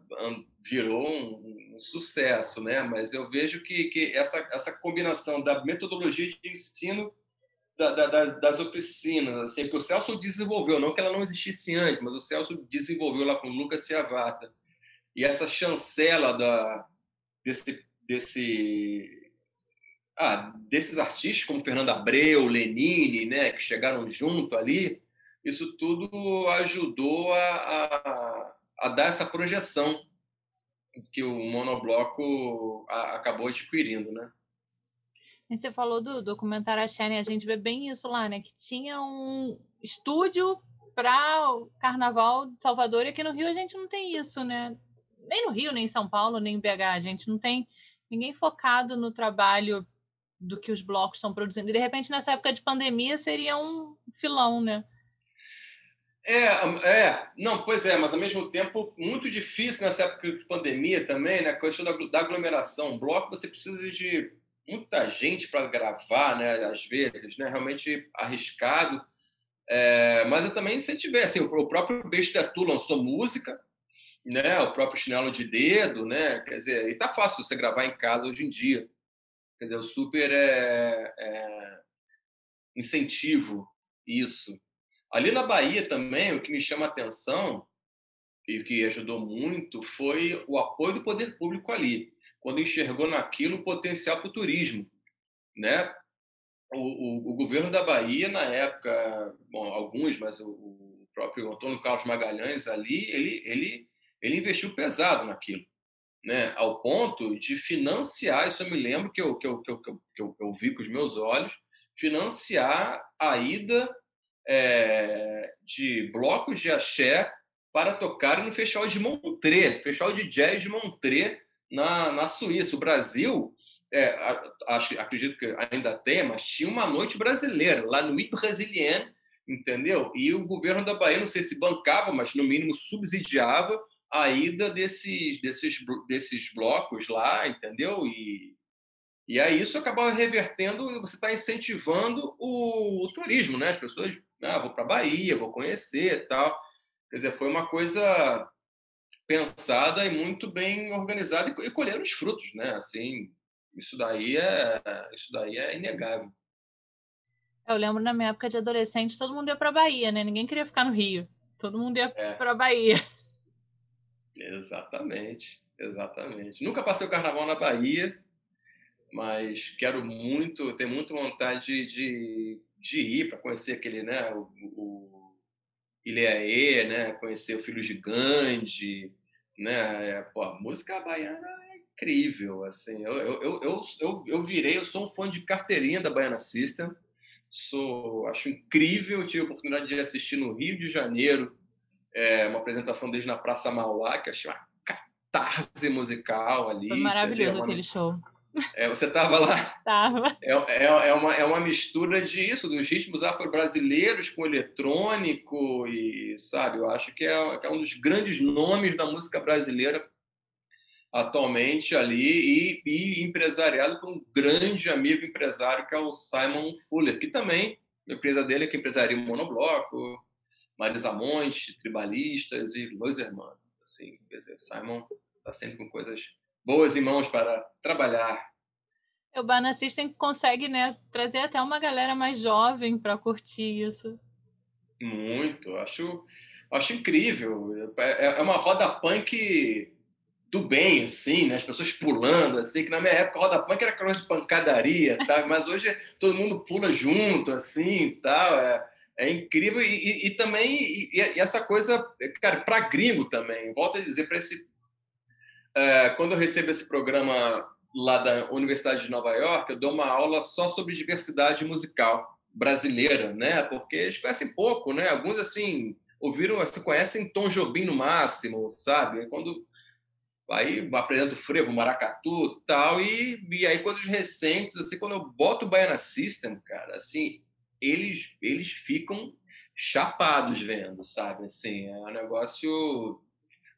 virou um, um, sucesso, né? Mas eu vejo que, que essa, essa combinação da metodologia de ensino da, da, das, das, oficinas, assim, que o Celso desenvolveu, não que ela não existisse antes, mas o Celso desenvolveu lá com o Lucas Ciavata. E essa chancela da, desse, desse ah, desses artistas como Fernando Abreu, Lenine, né, que chegaram junto ali, isso tudo ajudou a, a, a dar essa projeção que o monobloco a, acabou adquirindo, né? E você falou do documentário Axé, né? A gente vê bem isso lá, né? Que tinha um estúdio para o Carnaval de Salvador e aqui no Rio a gente não tem isso, né? Nem no Rio, nem em São Paulo, nem em BH, a gente não tem ninguém focado no trabalho do que os blocos estão produzindo. E de repente, nessa época de pandemia, seria um filão, né? É, é, não, pois é, mas ao mesmo tempo muito difícil nessa época de pandemia também, né? A questão da, da aglomeração. Bloco você precisa de muita gente para gravar, né? Às vezes, né? Realmente arriscado. É, mas eu também incentivei, assim, o próprio Bestatu lançou música, né? O próprio chinelo de dedo, né? Quer dizer, e tá fácil você gravar em casa hoje em dia. Quer dizer, super é, é, incentivo isso. Ali na Bahia também, o que me chama a atenção e que ajudou muito foi o apoio do poder público ali, quando enxergou naquilo o potencial para o turismo. Né? O, o, o, governo da Bahia, na época, bom, alguns, mas o, o próprio Antônio Carlos Magalhães ali, ele, ele, ele investiu pesado naquilo né, ao ponto de financiar, isso eu me lembro que eu, que eu, que eu, que eu, eu vi com os meus olhos, financiar a ida é, de blocos de axé para tocar no Festival de Montreux, Festival de Jazz de Montreux, na, na Suíça. O Brasil, é, acho, acredito que ainda tem, mas tinha uma noite brasileira, lá no Nuit Brasilienne, entendeu? E o governo da Bahia, não sei se bancava, mas no mínimo subsidiava a ida desses, desses, desses blocos lá, entendeu? E, e aí isso acaba revertendo, você está incentivando o, o, turismo, né? As pessoas, ah, vou para a Bahia, vou conhecer tal. Quer dizer, foi uma coisa pensada e muito bem organizada e, colheram os frutos, né? Assim, isso daí é, isso daí é inegável. Eu lembro na minha época de adolescente, todo mundo ia pra Bahia, né? Ninguém queria ficar no Rio. Todo mundo ia É. pra Bahia. Exatamente, exatamente. Nunca passei o carnaval na Bahia, mas quero muito, tenho muita vontade de, de ir para conhecer aquele, né, o, o Ilhéaê, né, conhecer o Filho Gigante, né, é, pô, a música baiana é incrível, assim, eu, eu, eu, eu, eu, eu virei, eu sou um fã de carteirinha da Baiana System, sou, acho incrível, tive a oportunidade de assistir no Rio de Janeiro, é, uma apresentação deles na Praça Mauá, que eu achei uma catarse musical ali. Foi maravilhoso aquele show. É, você estava lá, Tava. é, é, é, uma, é uma mistura disso, dos ritmos afro-brasileiros com eletrônico e, sabe, eu acho que é, que é um dos grandes nomes da música brasileira atualmente ali e, e empresariado por um grande amigo empresário que é o Simon Fuller, que também, a empresa dele é que empresaria Monobloco, Marisa Monte, Tribalistas e Los Hermanos. Assim, quer dizer, Simon está sempre com coisas boas em mãos para trabalhar. O Bana System consegue, né, trazer até uma galera mais jovem para curtir isso. Muito, acho, acho incrível. É, é uma roda punk do bem, assim, né? As pessoas pulando, assim, que na minha época a roda punk era aquela de pancadaria, tá? mas hoje todo mundo pula junto, assim, tal. É, é incrível. E, e, e também, e, e, essa coisa, cara, para gringo também, volto a dizer, para esse. É, quando eu recebo esse programa lá da Universidade de Nova York, eu dou uma aula só sobre diversidade musical brasileira, né? Porque eles conhecem pouco, né? Alguns, assim, ouviram, assim, conhecem Tom Jobim no máximo, sabe? Quando aí apresento frevo, maracatu tal, e, e aí coisas recentes, assim, quando eu boto o Baiana System, cara, assim, eles, eles ficam chapados vendo, sabe? Assim, é um negócio...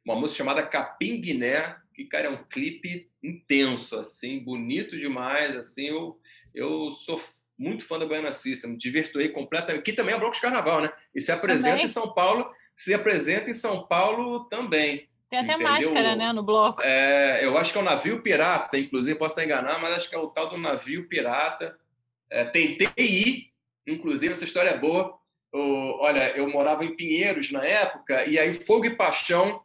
Uma música chamada Capim Guiné, que, cara, é um clipe intenso, assim, bonito demais, assim, eu, eu sou muito fã da Baiana System, divertuei completamente, que também é bloco de carnaval, né? E se apresenta também? em São Paulo, se apresenta em São Paulo também. Tem até Entendeu? máscara, né, no bloco. É, eu acho que é o navio pirata, inclusive, posso enganar, mas acho que é o tal do navio pirata. É, tentei ir, inclusive, essa história é boa. Olha, eu morava em Pinheiros na época, e aí Fogo e Paixão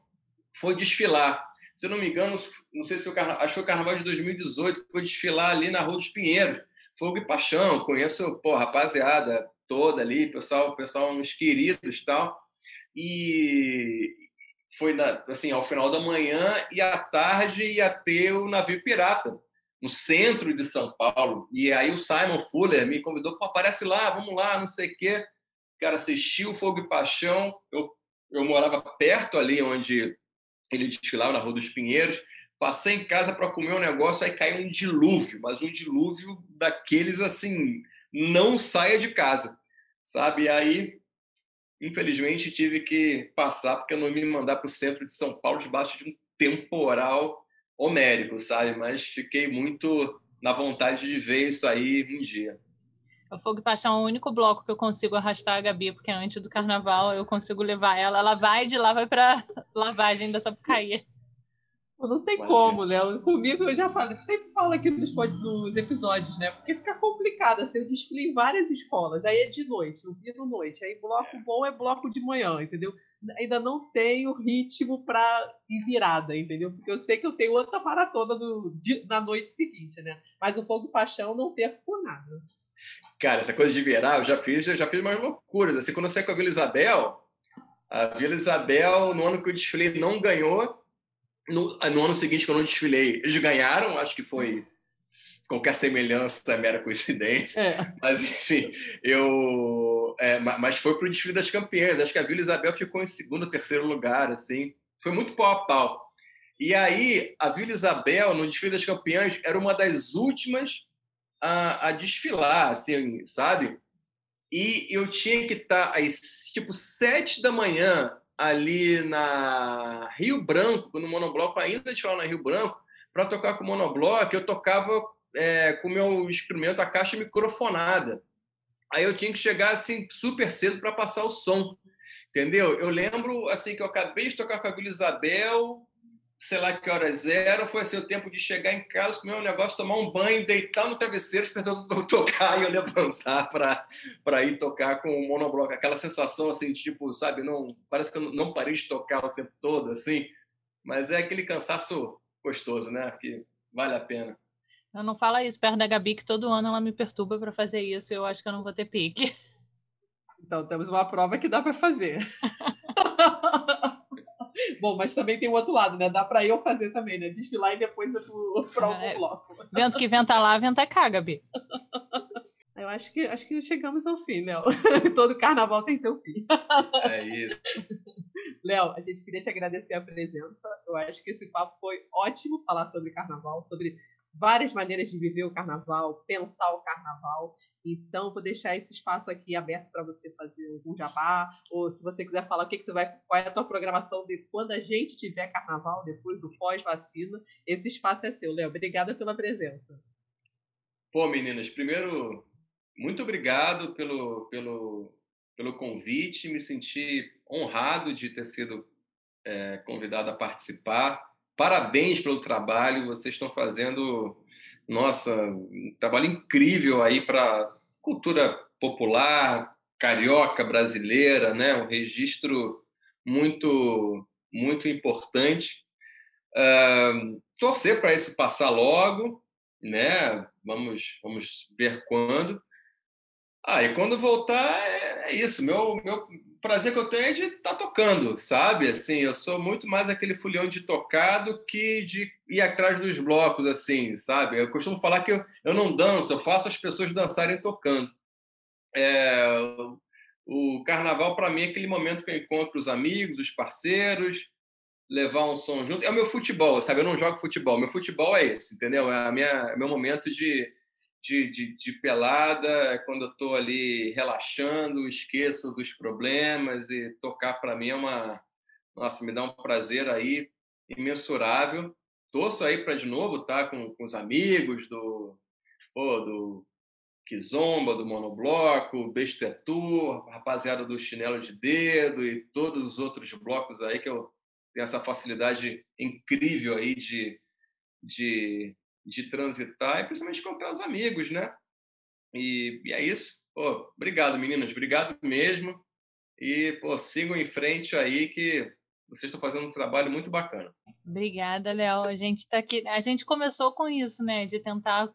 foi desfilar. Se eu não me engano, não sei se foi o carnaval, acho que o carnaval de 2018, foi desfilar ali na Rua dos Pinheiros. Fogo e Paixão, conheço, pô, rapaziada toda ali, pessoal, pessoal uns queridos e tal. E foi na, assim, ao final da manhã e à tarde ia ter o navio pirata no centro de São Paulo. E aí o Simon Fuller me convidou, pô, aparece lá, vamos lá, não sei o quê. Cara, assisti o Fogo e Paixão. Eu, eu morava perto ali onde ele desfilava, na Rua dos Pinheiros. Passei em casa para comer um negócio, aí caiu um dilúvio, mas um dilúvio daqueles assim, não saia de casa, sabe? E aí infelizmente tive que passar porque eu não me mandar para o centro de São Paulo debaixo de um temporal homérico, sabe? Mas fiquei muito na vontade de ver isso aí um dia. O Fogo e Paixão é o único bloco que eu consigo arrastar a Gabi, porque antes do carnaval eu consigo levar ela. Ela vai e de lá vai para lavagem da Sapucaí. Não tem como, né? Comigo eu já falo, sempre falo aqui nos, nos episódios, né? Porque fica complicado, assim, eu desfilei em várias escolas, aí é de noite, eu vi no noite, aí bloco bom é bloco de manhã, entendeu? Ainda não tenho ritmo pra ir virada, entendeu? Porque eu sei que eu tenho outra maratona no, di- na noite seguinte, né? Mas o Fogo e Paixão não perco por nada. Cara, essa coisa de virar, eu já fiz, eu já fiz umas loucuras. Assim, quando eu saí com a Vila Isabel, a Vila Isabel, no ano que eu desfilei, não ganhou. No, no ano seguinte, que eu não desfilei, eles ganharam. Acho que foi qualquer semelhança, mera coincidência. É, Mas, enfim, eu. É, ma- mas foi pro desfile das campeãs. Acho que a Vila Isabel ficou em segundo, terceiro lugar, assim. Foi muito pau a pau. E aí, a Vila Isabel, no desfile das campeãs, era uma das últimas a, a desfilar, assim, sabe? E eu tinha que estar às tipo sete da manhã ali na Rio Branco, no monobloco ainda desfilava na Rio Branco, para tocar com o monobloco. Eu tocava é, com o meu instrumento, a caixa microfonada. Aí eu tinha que chegar assim super cedo para passar o som, entendeu? Eu lembro assim que eu acabei de tocar com a Vila Isabel, sei lá que horas era, foi assim, o tempo de chegar em casa, comer um negócio, tomar um banho, deitar no travesseiro, esperando eu tocar e eu levantar para ir tocar com o monobloco. Aquela sensação assim, tipo, sabe, não parece que eu não parei de tocar o tempo todo, assim, mas é aquele cansaço gostoso, né? Que vale a pena. Eu não fala isso perto da Gabi, que todo ano ela me perturba para fazer isso e eu acho que eu não vou ter pique. Então, temos uma prova que dá para fazer. Bom, mas também tem o outro lado, né? Dá para eu fazer também, né? Desfilar e depois eu para o é, bloco. Vento que venta lá, venta cá, Gabi. Eu acho que, acho que chegamos ao fim, Léo. Todo carnaval tem seu fim. É isso. Léo, a gente queria te agradecer a presença. Eu acho que esse papo foi ótimo falar sobre carnaval, sobre várias maneiras de viver o carnaval, pensar o carnaval. Então, vou deixar esse espaço aqui aberto para você fazer algum jabá, ou se você quiser falar o que, que você vai, qual é a tua programação de quando a gente tiver carnaval, depois do pós-vacina. Esse espaço é seu, Léo. Obrigada pela presença. Pô, meninas, primeiro, muito obrigado pelo, pelo, pelo convite. Me senti honrado de ter sido é, convidado a participar parabéns pelo trabalho, vocês estão fazendo, nossa, um trabalho incrível aí para cultura popular, carioca brasileira, né? Um registro muito, muito importante. Uh, torcer para isso passar logo, né? Vamos, vamos ver quando. Ah, e quando voltar é, é isso. Meu, meu prazer que eu tenho é de estar tá tocando, sabe? Assim, eu sou muito mais aquele fulhão de tocado que de ir atrás dos blocos, assim, sabe? Eu costumo falar que eu, eu não danço, eu faço as pessoas dançarem tocando. É, o carnaval, para mim, é aquele momento que eu encontro os amigos, os parceiros, levar um som junto. É o meu futebol, sabe? Eu não jogo futebol. Meu futebol é esse, entendeu? É, a minha, é meu momento de de, de, de pelada, é quando eu estou ali relaxando, esqueço dos problemas e tocar para mim é uma. Nossa, me dá um prazer aí imensurável. Torço aí para de novo tá? com, com os amigos do, pô, do Kizomba, do Monobloco, Bestetur, rapaziada do Chinelo de Dedo e todos os outros blocos aí que eu tenho essa facilidade incrível aí de, de de transitar e principalmente encontrar os amigos, né? E, e é isso. Pô, obrigado, meninas. Obrigado mesmo. E pô, sigam em frente aí que vocês estão fazendo um trabalho muito bacana. Obrigada, Léo. A gente está aqui. A gente começou com isso, né? De tentar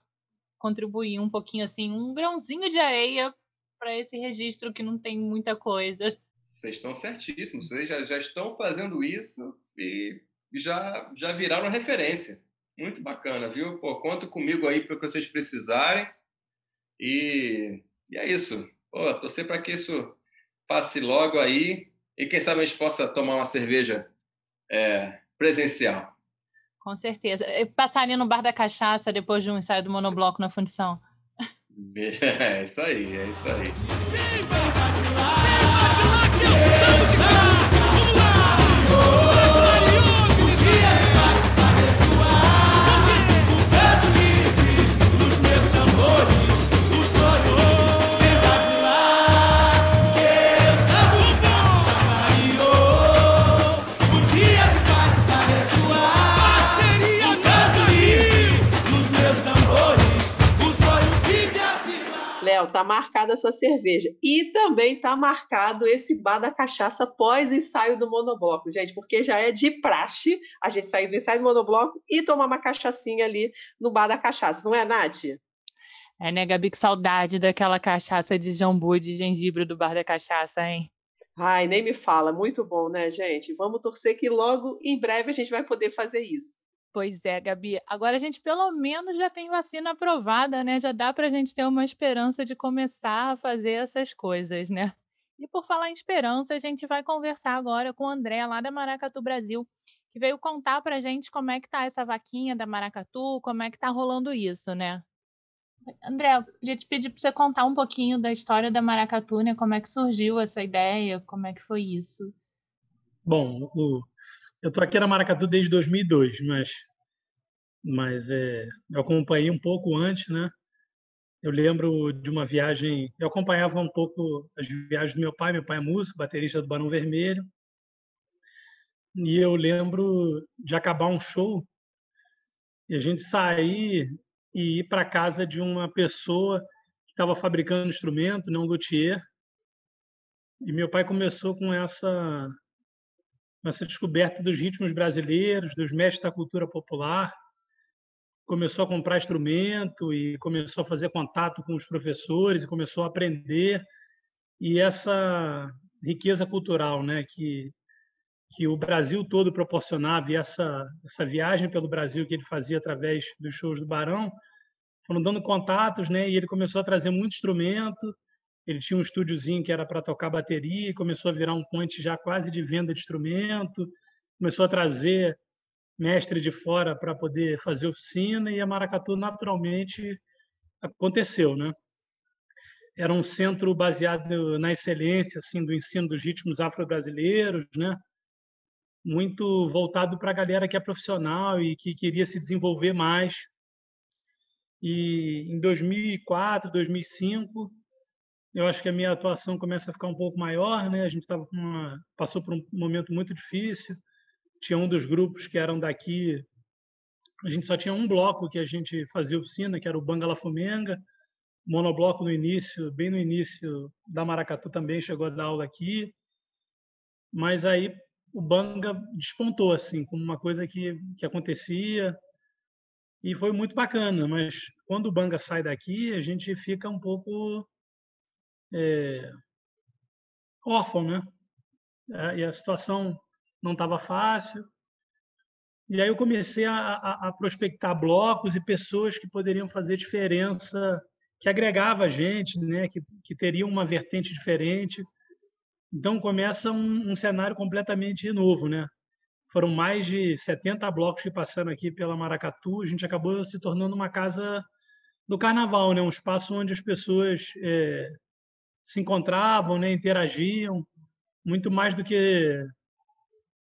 contribuir um pouquinho assim, um grãozinho de areia para esse registro que não tem muita coisa. Vocês estão certíssimos. Vocês já, já estão fazendo isso e já, já viraram referência. Muito bacana, viu? Pô, conta comigo aí para o que vocês precisarem. E, e é isso. Pô, torcer para que isso passe logo aí. E quem sabe a gente possa tomar uma cerveja é, presencial. Com certeza. Passar ali no bar da cachaça depois de um ensaio do monobloco na fundição. É isso aí, é isso aí. Tá marcada essa cerveja. E também tá marcado esse bar da cachaça pós ensaio do monobloco, gente, porque já é de praxe a gente sair do ensaio do monobloco e tomar uma cachaçinha ali no bar da cachaça, não é, Nath? É, né, Gabi? Que saudade daquela cachaça de jambu e de gengibre do bar da cachaça, hein? Ai, nem me fala, muito bom, né, gente? Vamos torcer que logo, em breve, a gente vai poder fazer isso. Pois é, Gabi. Agora a gente pelo menos já tem vacina aprovada, né? Já dá para a gente ter uma esperança de começar a fazer essas coisas, né? E por falar em esperança, a gente vai conversar agora com o André, lá da Maracatu Brasil, que veio contar para a gente como é que tá essa vaquinha da Maracatu, como é que tá rolando isso, né? André, eu podia te pedir para você contar um pouquinho da história da Maracatu, né? Como é que surgiu essa ideia, como é que foi isso? Bom, o, eu estou aqui na Maracatu desde 2002, mas, mas é, eu acompanhei um pouco antes, né? Eu lembro de uma viagem, eu acompanhava um pouco as viagens do meu pai. Meu pai é músico, baterista do Barão Vermelho. e eu lembro de acabar um show e a gente sair e ir para casa de uma pessoa que estava fabricando instrumento, né, um luthier. E meu pai começou com essa essa descoberta dos ritmos brasileiros, dos mestres da cultura popular. Começou a comprar instrumento e começou a fazer contato com os professores e começou a aprender. E essa riqueza cultural, né, que que o Brasil todo proporcionava e essa essa viagem pelo Brasil que ele fazia através dos shows do Barão foram dando contatos, né? E ele começou a trazer muito instrumento. Ele tinha um estúdiozinho que era para tocar bateria, e começou a virar um ponte já quase de venda de instrumento. Começou a trazer mestre de fora para poder fazer oficina e a Maracatu naturalmente aconteceu, né? Era um centro baseado na excelência assim do ensino dos ritmos afro-brasileiros, né? muito voltado para a galera que é profissional e que queria se desenvolver mais. E em 2004, 2005, eu acho que a minha atuação começa a ficar um pouco maior, né? A gente tava uma, passou por um momento muito difícil. Tinha um dos grupos que eram daqui, a gente só tinha um bloco que a gente fazia oficina, que era o Bangala Fumenga, monobloco no início, bem no início da Maracatu também chegou a dar aula aqui. Mas aí o Banga despontou assim como uma coisa que, que acontecia e foi muito bacana. Mas quando o Banga sai daqui, a gente fica um pouco é, órfão, né? É, e a situação não estava fácil. E aí eu comecei a, a, a, prospectar blocos e pessoas que poderiam fazer diferença, que agregava a gente, né? Que, que teriam uma vertente diferente então começa um, um, cenário completamente novo, né? Foram mais de 70 blocos que passaram aqui pela Maracatu. A gente acabou se tornando uma casa do carnaval, né? Um espaço onde as pessoas é, se encontravam, né? Interagiam, muito mais do que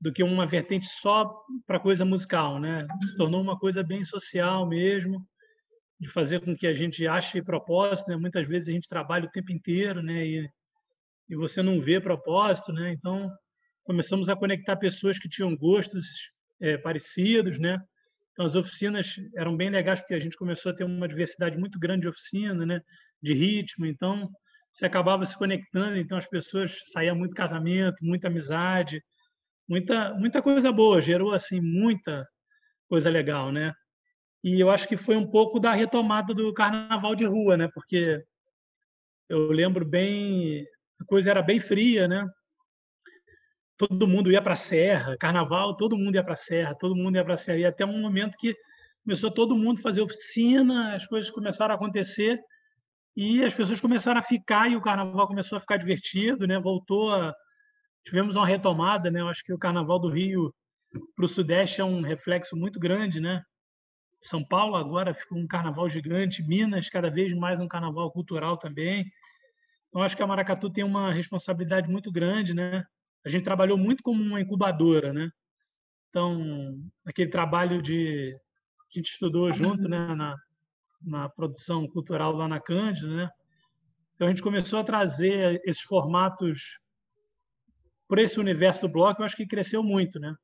do que uma vertente só para coisa musical, né? Se tornou uma coisa bem social mesmo, de fazer com que a gente ache propósito, né? Muitas vezes a gente trabalha o tempo inteiro, né? E e você não vê propósito, né? Então começamos a conectar pessoas que tinham gostos é, parecidos, né? Então as oficinas eram bem legais porque a gente começou a ter uma diversidade muito grande de oficina, né? De ritmo, então você acabava se conectando, então as pessoas saía muito casamento, muita amizade, muita muita coisa boa, gerou assim muita coisa legal, né? E eu acho que foi um pouco da retomada do carnaval de rua, né? Porque eu lembro bem a coisa era bem fria, né? Todo mundo ia para a serra, carnaval, todo mundo ia para a serra, todo mundo ia para a serra. E até um momento que começou todo mundo a fazer oficina, as coisas começaram a acontecer e as pessoas começaram a ficar e o carnaval começou a ficar divertido, né? Voltou a tivemos uma retomada, né? Eu acho que o carnaval do Rio para o Sudeste é um reflexo muito grande, né? São Paulo agora ficou um carnaval gigante, Minas cada vez mais um carnaval cultural também. Então, acho que a Maracatu tem uma responsabilidade muito grande, né? A gente trabalhou muito como uma incubadora, né? Então, aquele trabalho de a gente estudou junto, né, na, na produção cultural lá na Cândida, né? Então a gente começou a trazer esses formatos para esse universo do bloco, eu acho que cresceu muito, né?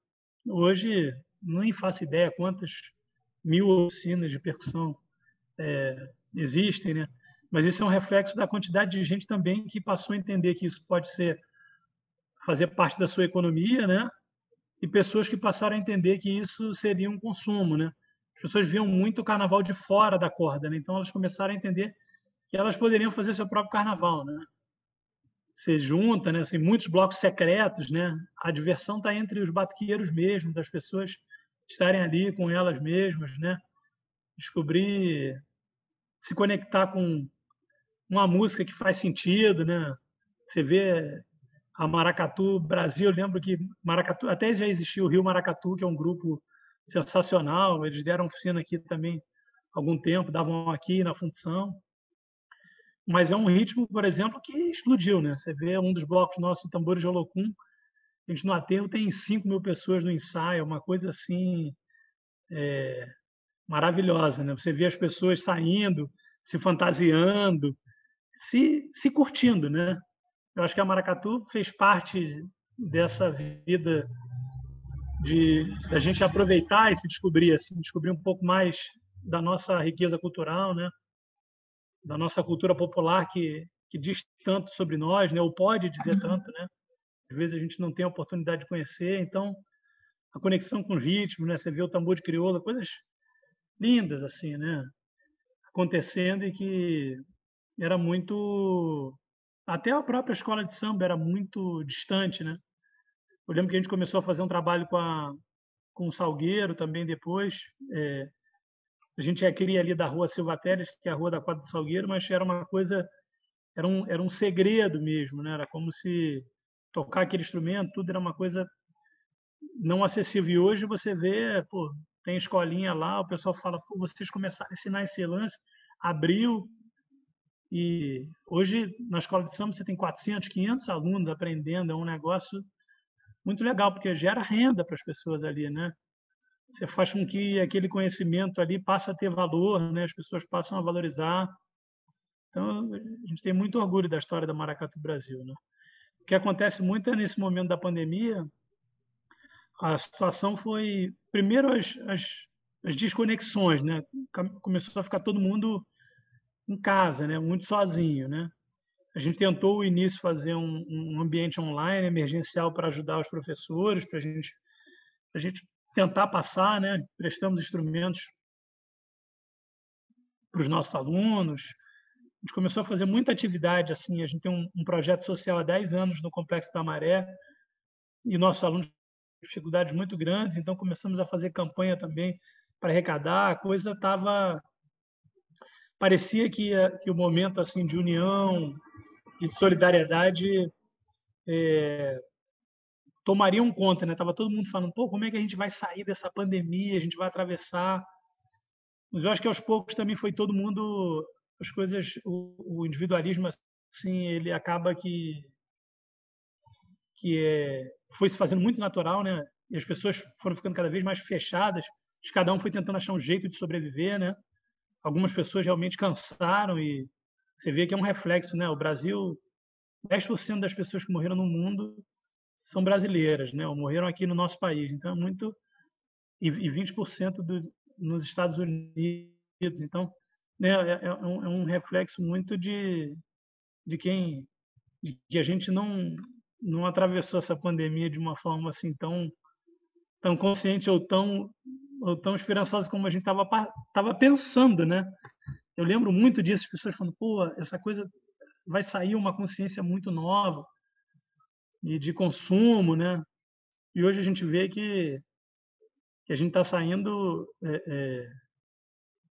Hoje nem faço ideia quantas mil oficinas de percussão é, existem, né? Mas isso é um reflexo da quantidade de gente também que passou a entender que isso pode ser fazer parte da sua economia, né? E pessoas que passaram a entender que isso seria um consumo, né? As pessoas viam muito o carnaval de fora da corda, né? Então elas começaram a entender que elas poderiam fazer seu próprio carnaval, né? Você junta, né? Assim, muitos blocos secretos, né? A diversão está entre os batuqueiros mesmo, das pessoas estarem ali com elas mesmas, né? Descobrir, se conectar com uma música que faz sentido, né? Você vê a Maracatu Brasil, eu lembro que Maracatu, até já existiu o Rio Maracatu, que é um grupo sensacional, eles deram oficina aqui também algum tempo, davam aqui na função. Mas é um ritmo, por exemplo, que explodiu, né? Você vê um dos blocos nossos, Tambores de Holocum, a gente no aterro tem 5 mil pessoas no ensaio, é uma coisa assim é, maravilhosa, né? Você vê as pessoas saindo, se fantasiando, se, se curtindo, né? Eu acho que a Maracatu fez parte dessa vida de a gente aproveitar e se descobrir, assim, descobrir um pouco mais da nossa riqueza cultural, né? Da nossa cultura popular que que diz tanto sobre nós, né? Ou pode dizer uhum. tanto, né? Às vezes a gente não tem a oportunidade de conhecer, então a conexão com os ritmos, né? Você vê o tambor de crioula, coisas lindas assim, né? Acontecendo e que era muito até a própria escola de samba era muito distante, né? Eu lembro que a gente começou a fazer um trabalho com a com o Salgueiro também depois. É, a gente queria ali da rua Silva Teles, que é a rua da Quadra do Salgueiro, mas era uma coisa, era um, era um segredo mesmo, né? Era como se tocar aquele instrumento, tudo era uma coisa não acessível. E hoje você vê, pô, tem escolinha lá, o pessoal fala, pô, vocês começaram a ensinar esse lance, abriu, e hoje na escola de samba você tem 400, 500 alunos aprendendo, é um negócio muito legal, porque gera renda para as pessoas ali, né? Você faz com que aquele conhecimento ali passe a ter valor, né? As pessoas passam a valorizar. Então, a gente tem muito orgulho da história da Maracatu Brasil, né? O que acontece muito é nesse momento da pandemia, a situação foi primeiro as, as, as desconexões, né? Começou a ficar todo mundo em casa, né? Muito sozinho, né? A gente tentou, no início, fazer um, um ambiente online emergencial para ajudar os professores, para gente, a gente tentar passar, né? Prestamos instrumentos para os nossos alunos. A gente começou a fazer muita atividade, assim, a gente tem um, um projeto social há 10 anos no Complexo da Maré, e nossos alunos dificuldades muito grandes, então começamos a fazer campanha também para arrecadar, a coisa estava parecia que, que o momento assim de união e solidariedade é, tomariam conta, né? Tava todo mundo falando, pô, como é que a gente vai sair dessa pandemia? A gente vai atravessar. Mas eu acho que aos poucos também foi todo mundo as coisas, o, o individualismo assim, ele acaba que que é, foi se fazendo muito natural, né? E as pessoas foram ficando cada vez mais fechadas. Cada um foi tentando achar um jeito de sobreviver, né? Algumas pessoas realmente cansaram e você vê que é um reflexo, né? O Brasil, 10% das pessoas que morreram no mundo são brasileiras, né? Ou morreram aqui no nosso país. Então, é muito e 20% do, nos Estados Unidos. Então, né, é, é, um, é um reflexo muito de, de quem de que a gente não não atravessou essa pandemia de uma forma assim tão tão consciente ou tão ou tão esperançosa como a gente estava tava pensando, né? Eu lembro muito disso, as pessoas falando, pô, essa coisa vai sair uma consciência muito nova e de consumo, né? E hoje a gente vê que, que a gente está saindo é, é,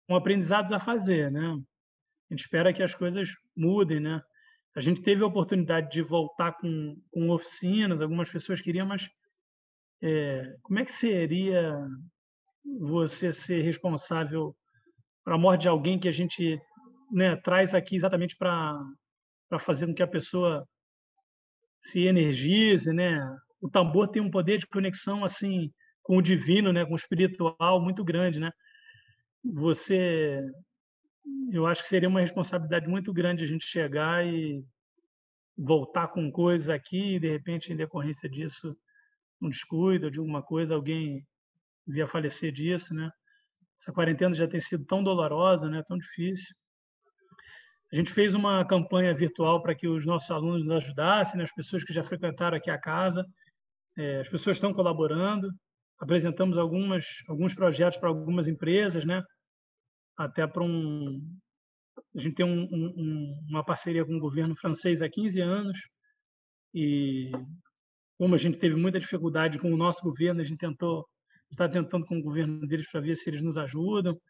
com aprendizados a fazer, né? A gente espera que as coisas mudem, né? A gente teve a oportunidade de voltar com, com oficinas, algumas pessoas queriam, mas é, como é que seria você ser responsável para a morte de alguém que a gente né, traz aqui exatamente para fazer com que a pessoa se energize, né? O tambor tem um poder de conexão assim com o divino, né, com o espiritual muito grande, né? Você eu acho que seria uma responsabilidade muito grande a gente chegar e voltar com coisas aqui e de repente em decorrência disso um descuido de alguma coisa alguém via falecer disso, né? Essa quarentena já tem sido tão dolorosa, né? Tão difícil. A gente fez uma campanha virtual para que os nossos alunos nos ajudassem, né? as pessoas que já frequentaram aqui a casa, é, as pessoas estão colaborando. Apresentamos algumas alguns projetos para algumas empresas, né? Até para um a gente tem um, um, uma parceria com o governo francês há 15 anos e como a gente teve muita dificuldade com o nosso governo, a gente tentou está tentando com o governo deles para ver se eles nos ajudam.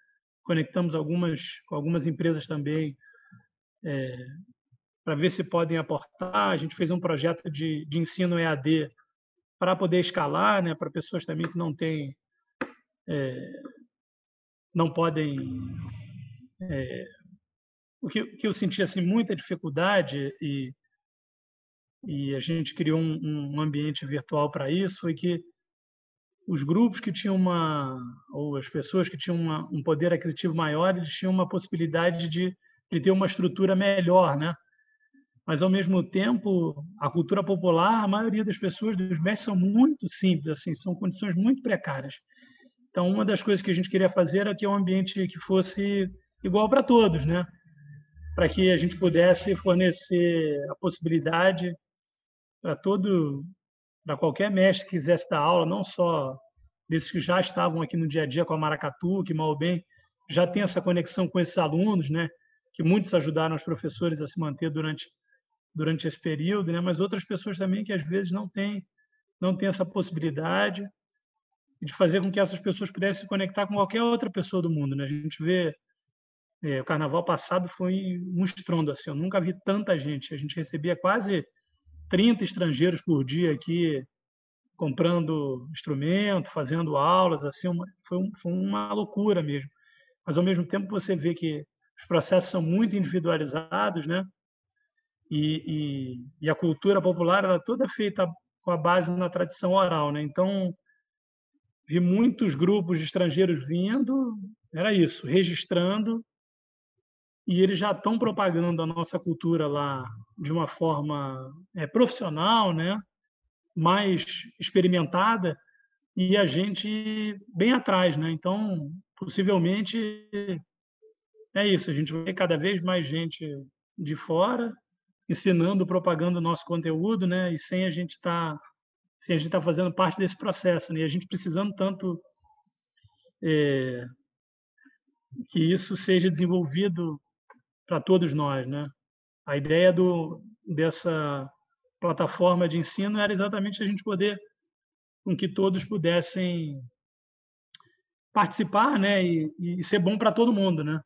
Conectamos algumas com algumas empresas também é, para ver se podem aportar. A gente fez um projeto de, de ensino EAD para poder escalar, né, para pessoas também que não têm, é, não podem. É, o que, que, eu senti assim muita dificuldade e e a gente criou um, um ambiente virtual para isso foi que os grupos que tinham uma ou as pessoas que tinham uma, um poder aquisitivo maior eles tinham uma possibilidade de, de ter uma estrutura melhor né mas ao mesmo tempo a cultura popular, a maioria das pessoas dos mestres são muito simples, assim, são condições muito precárias. Então, uma das coisas que a gente queria fazer era que um ambiente que fosse igual para todos, né? Para que a gente pudesse fornecer a possibilidade para todo, para qualquer mestre que quisesse dar aula, não só desses que já estavam aqui no dia a dia com a Maracatu, que mal bem já tem essa conexão com esses alunos, né? Que muitos ajudaram os professores a se manter durante durante esse período, né? Mas outras pessoas também que às vezes não têm não têm essa possibilidade de fazer com que essas pessoas pudessem se conectar com qualquer outra pessoa do mundo. Né? A gente vê é, o carnaval passado foi um estrondo assim. Eu nunca vi tanta gente. A gente recebia quase 30 estrangeiros por dia aqui comprando instrumento, fazendo aulas, assim, uma, foi, um, foi uma loucura mesmo. Mas ao mesmo tempo você vê que os processos são muito individualizados, né? E, e, e a cultura popular era toda feita com a base na tradição oral, né? Então vi muitos grupos de estrangeiros vindo, era isso, registrando, e eles já estão propagando a nossa cultura lá de uma forma é, profissional, né? mais experimentada, e a gente bem atrás. Né? Então, possivelmente, é isso, a gente vai ter cada vez mais gente de fora ensinando, propagando o nosso conteúdo, né? e sem a gente estar tá se a gente está fazendo parte desse processo, né? E a gente precisando tanto é, que isso seja desenvolvido para todos nós, né? A ideia do dessa plataforma de ensino era exatamente a gente poder com que todos pudessem participar, né? E, e ser bom para todo mundo, né?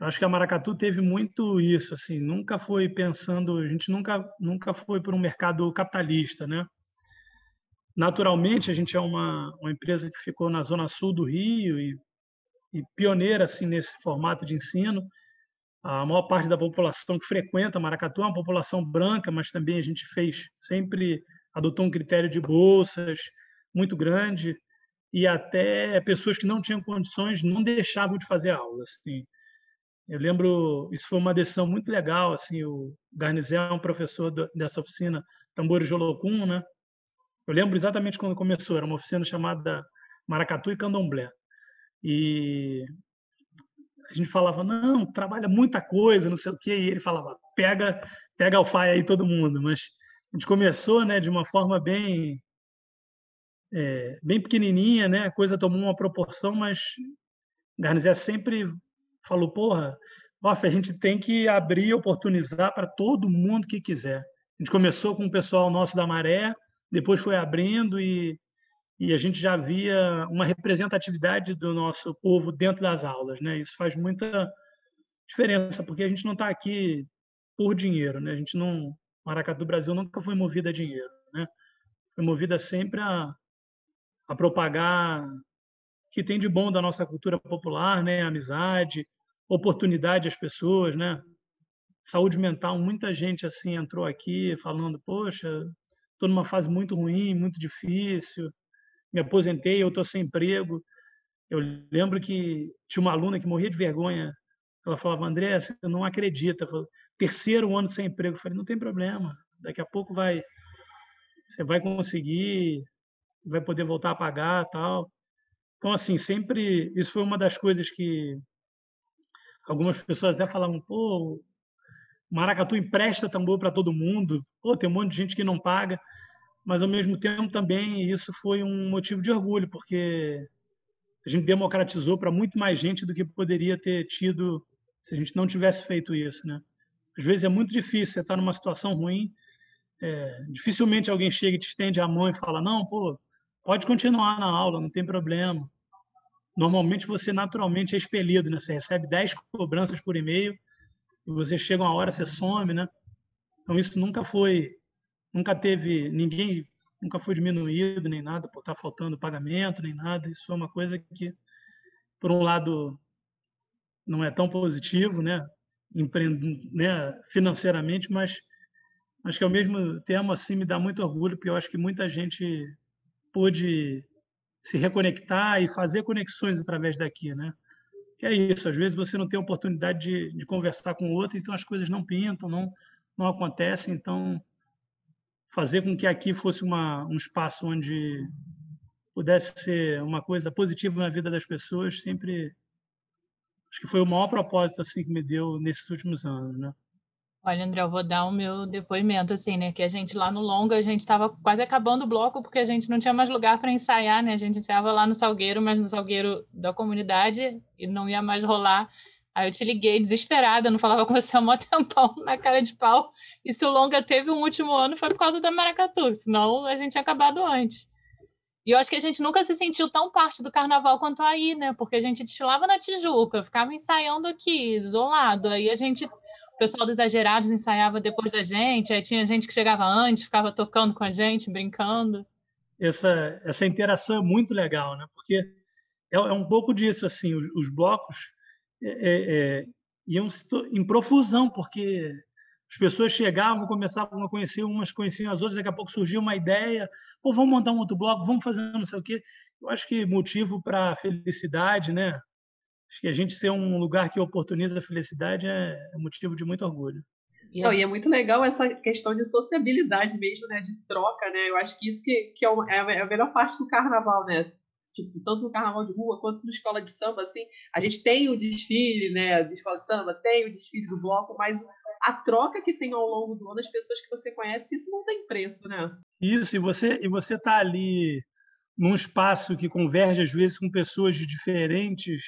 Eu acho que a Maracatu teve muito isso, assim, nunca foi pensando, a gente nunca nunca foi para um mercado capitalista, né? Naturalmente, a gente é uma, uma empresa que ficou na zona sul do Rio e, e pioneira assim nesse formato de ensino. A maior parte da população que frequenta Maracatu é uma população branca, mas também a gente fez sempre adotou um critério de bolsas muito grande e até pessoas que não tinham condições não deixavam de fazer aula. Assim. Eu lembro, isso foi uma decisão muito legal. Assim, o Garnizel é um professor dessa oficina Tambores Jolocum, né? Eu lembro exatamente quando começou, era uma oficina chamada Maracatu e Candomblé. E a gente falava, não, trabalha muita coisa, não sei o quê, e ele falava, pega, pega alfaia aí todo mundo. Mas a gente começou né, de uma forma bem é, bem pequenininha, né? A coisa tomou uma proporção, mas Garnizé sempre falou, porra, off, a gente tem que abrir, oportunizar para todo mundo que quiser. A gente começou com o pessoal nosso da Maré, depois foi abrindo e, e a gente já via uma representatividade do nosso povo dentro das aulas, né? Isso faz muita diferença, porque a gente não está aqui por dinheiro, né? A gente não, Maracatu do Brasil nunca foi movida a dinheiro, né? Foi movida sempre a, a propagar o que tem de bom da nossa cultura popular, né? Amizade, oportunidade às pessoas, né? Saúde mental, muita gente assim entrou aqui falando, poxa, estou numa fase muito ruim, muito difícil, me aposentei, eu estou sem emprego. Eu lembro que tinha uma aluna que morria de vergonha. Ela falava, André, você não acredita. Terceiro ano sem emprego. Eu falei, não tem problema. Daqui a pouco vai, você vai conseguir, vai poder voltar a pagar tal. Então, assim, sempre... Isso foi uma das coisas que algumas pessoas até falavam, pô, Maracatu empresta tambor para todo mundo. Pô, tem um monte de gente que não paga mas ao mesmo tempo também isso foi um motivo de orgulho, porque a gente democratizou para muito mais gente do que poderia ter tido se a gente não tivesse feito isso, né? Às vezes é muito difícil, você está numa situação ruim, é, dificilmente alguém chega e te estende a mão e fala, não, pô, pode continuar na aula, não tem problema. Normalmente você naturalmente é expelido, né? Você recebe 10 cobranças por e-mail e você chega uma hora, você some, né? Então isso nunca foi nunca teve ninguém nunca foi diminuído nem nada por estar faltando pagamento nem nada. Isso foi uma coisa que por um lado não é tão positivo né né, financeiramente mas acho que ao mesmo tempo assim me dá muito orgulho porque eu acho que muita gente pôde se reconectar e fazer conexões através daqui né. Que é isso às vezes você não tem oportunidade de, de conversar com o outro então as coisas não pintam não não acontecem, então fazer com que aqui fosse uma, um espaço onde pudesse ser uma coisa positiva na vida das pessoas, sempre acho que foi o maior propósito assim que me deu nesses últimos anos, né? Olha, André, eu vou dar o meu depoimento, assim, né? Que a gente lá no Longa, a gente estava quase acabando o bloco porque a gente não tinha mais lugar para ensaiar, né? A gente ensaiava lá no Salgueiro, mas no Salgueiro da comunidade e não ia mais rolar. Aí eu te liguei desesperada, não falava com você há um tempão na cara de pau. E se o Longa teve um último ano foi por causa da Maracatu, senão a gente tinha acabado antes. E eu acho que a gente nunca se sentiu tão parte do carnaval quanto aí, né? Porque a gente desfilava na Tijuca, ficava ensaiando aqui, isolado. Aí a gente pessoal dos Exagerados ensaiava depois da gente, aí tinha gente que chegava antes, ficava tocando com a gente, brincando. Essa, essa interação é muito legal, né? Porque é, é um pouco disso, assim, os, os blocos é, é, é iam em profusão, porque as pessoas chegavam, começavam a conhecer umas, conheciam as outras, daqui a pouco surgia uma ideia, pô, vamos montar um outro bloco, vamos fazer não sei o quê. Eu acho que motivo para felicidade, né? Acho que a gente ser um lugar que oportuniza a felicidade é, é motivo de muito orgulho. Não, e é muito legal essa questão de sociabilidade mesmo, né? De troca, né? Eu acho que isso que, que é, uma, é a melhor parte do carnaval, né? Tipo, tanto no carnaval de rua quanto na escola de samba, assim, a gente tem o desfile, né, da escola de samba, tem o desfile do bloco, mas a troca que tem ao longo do ano, as pessoas que você conhece, isso não tem preço, né? Isso, e você e você tá ali num espaço que converge às vezes com pessoas de diferentes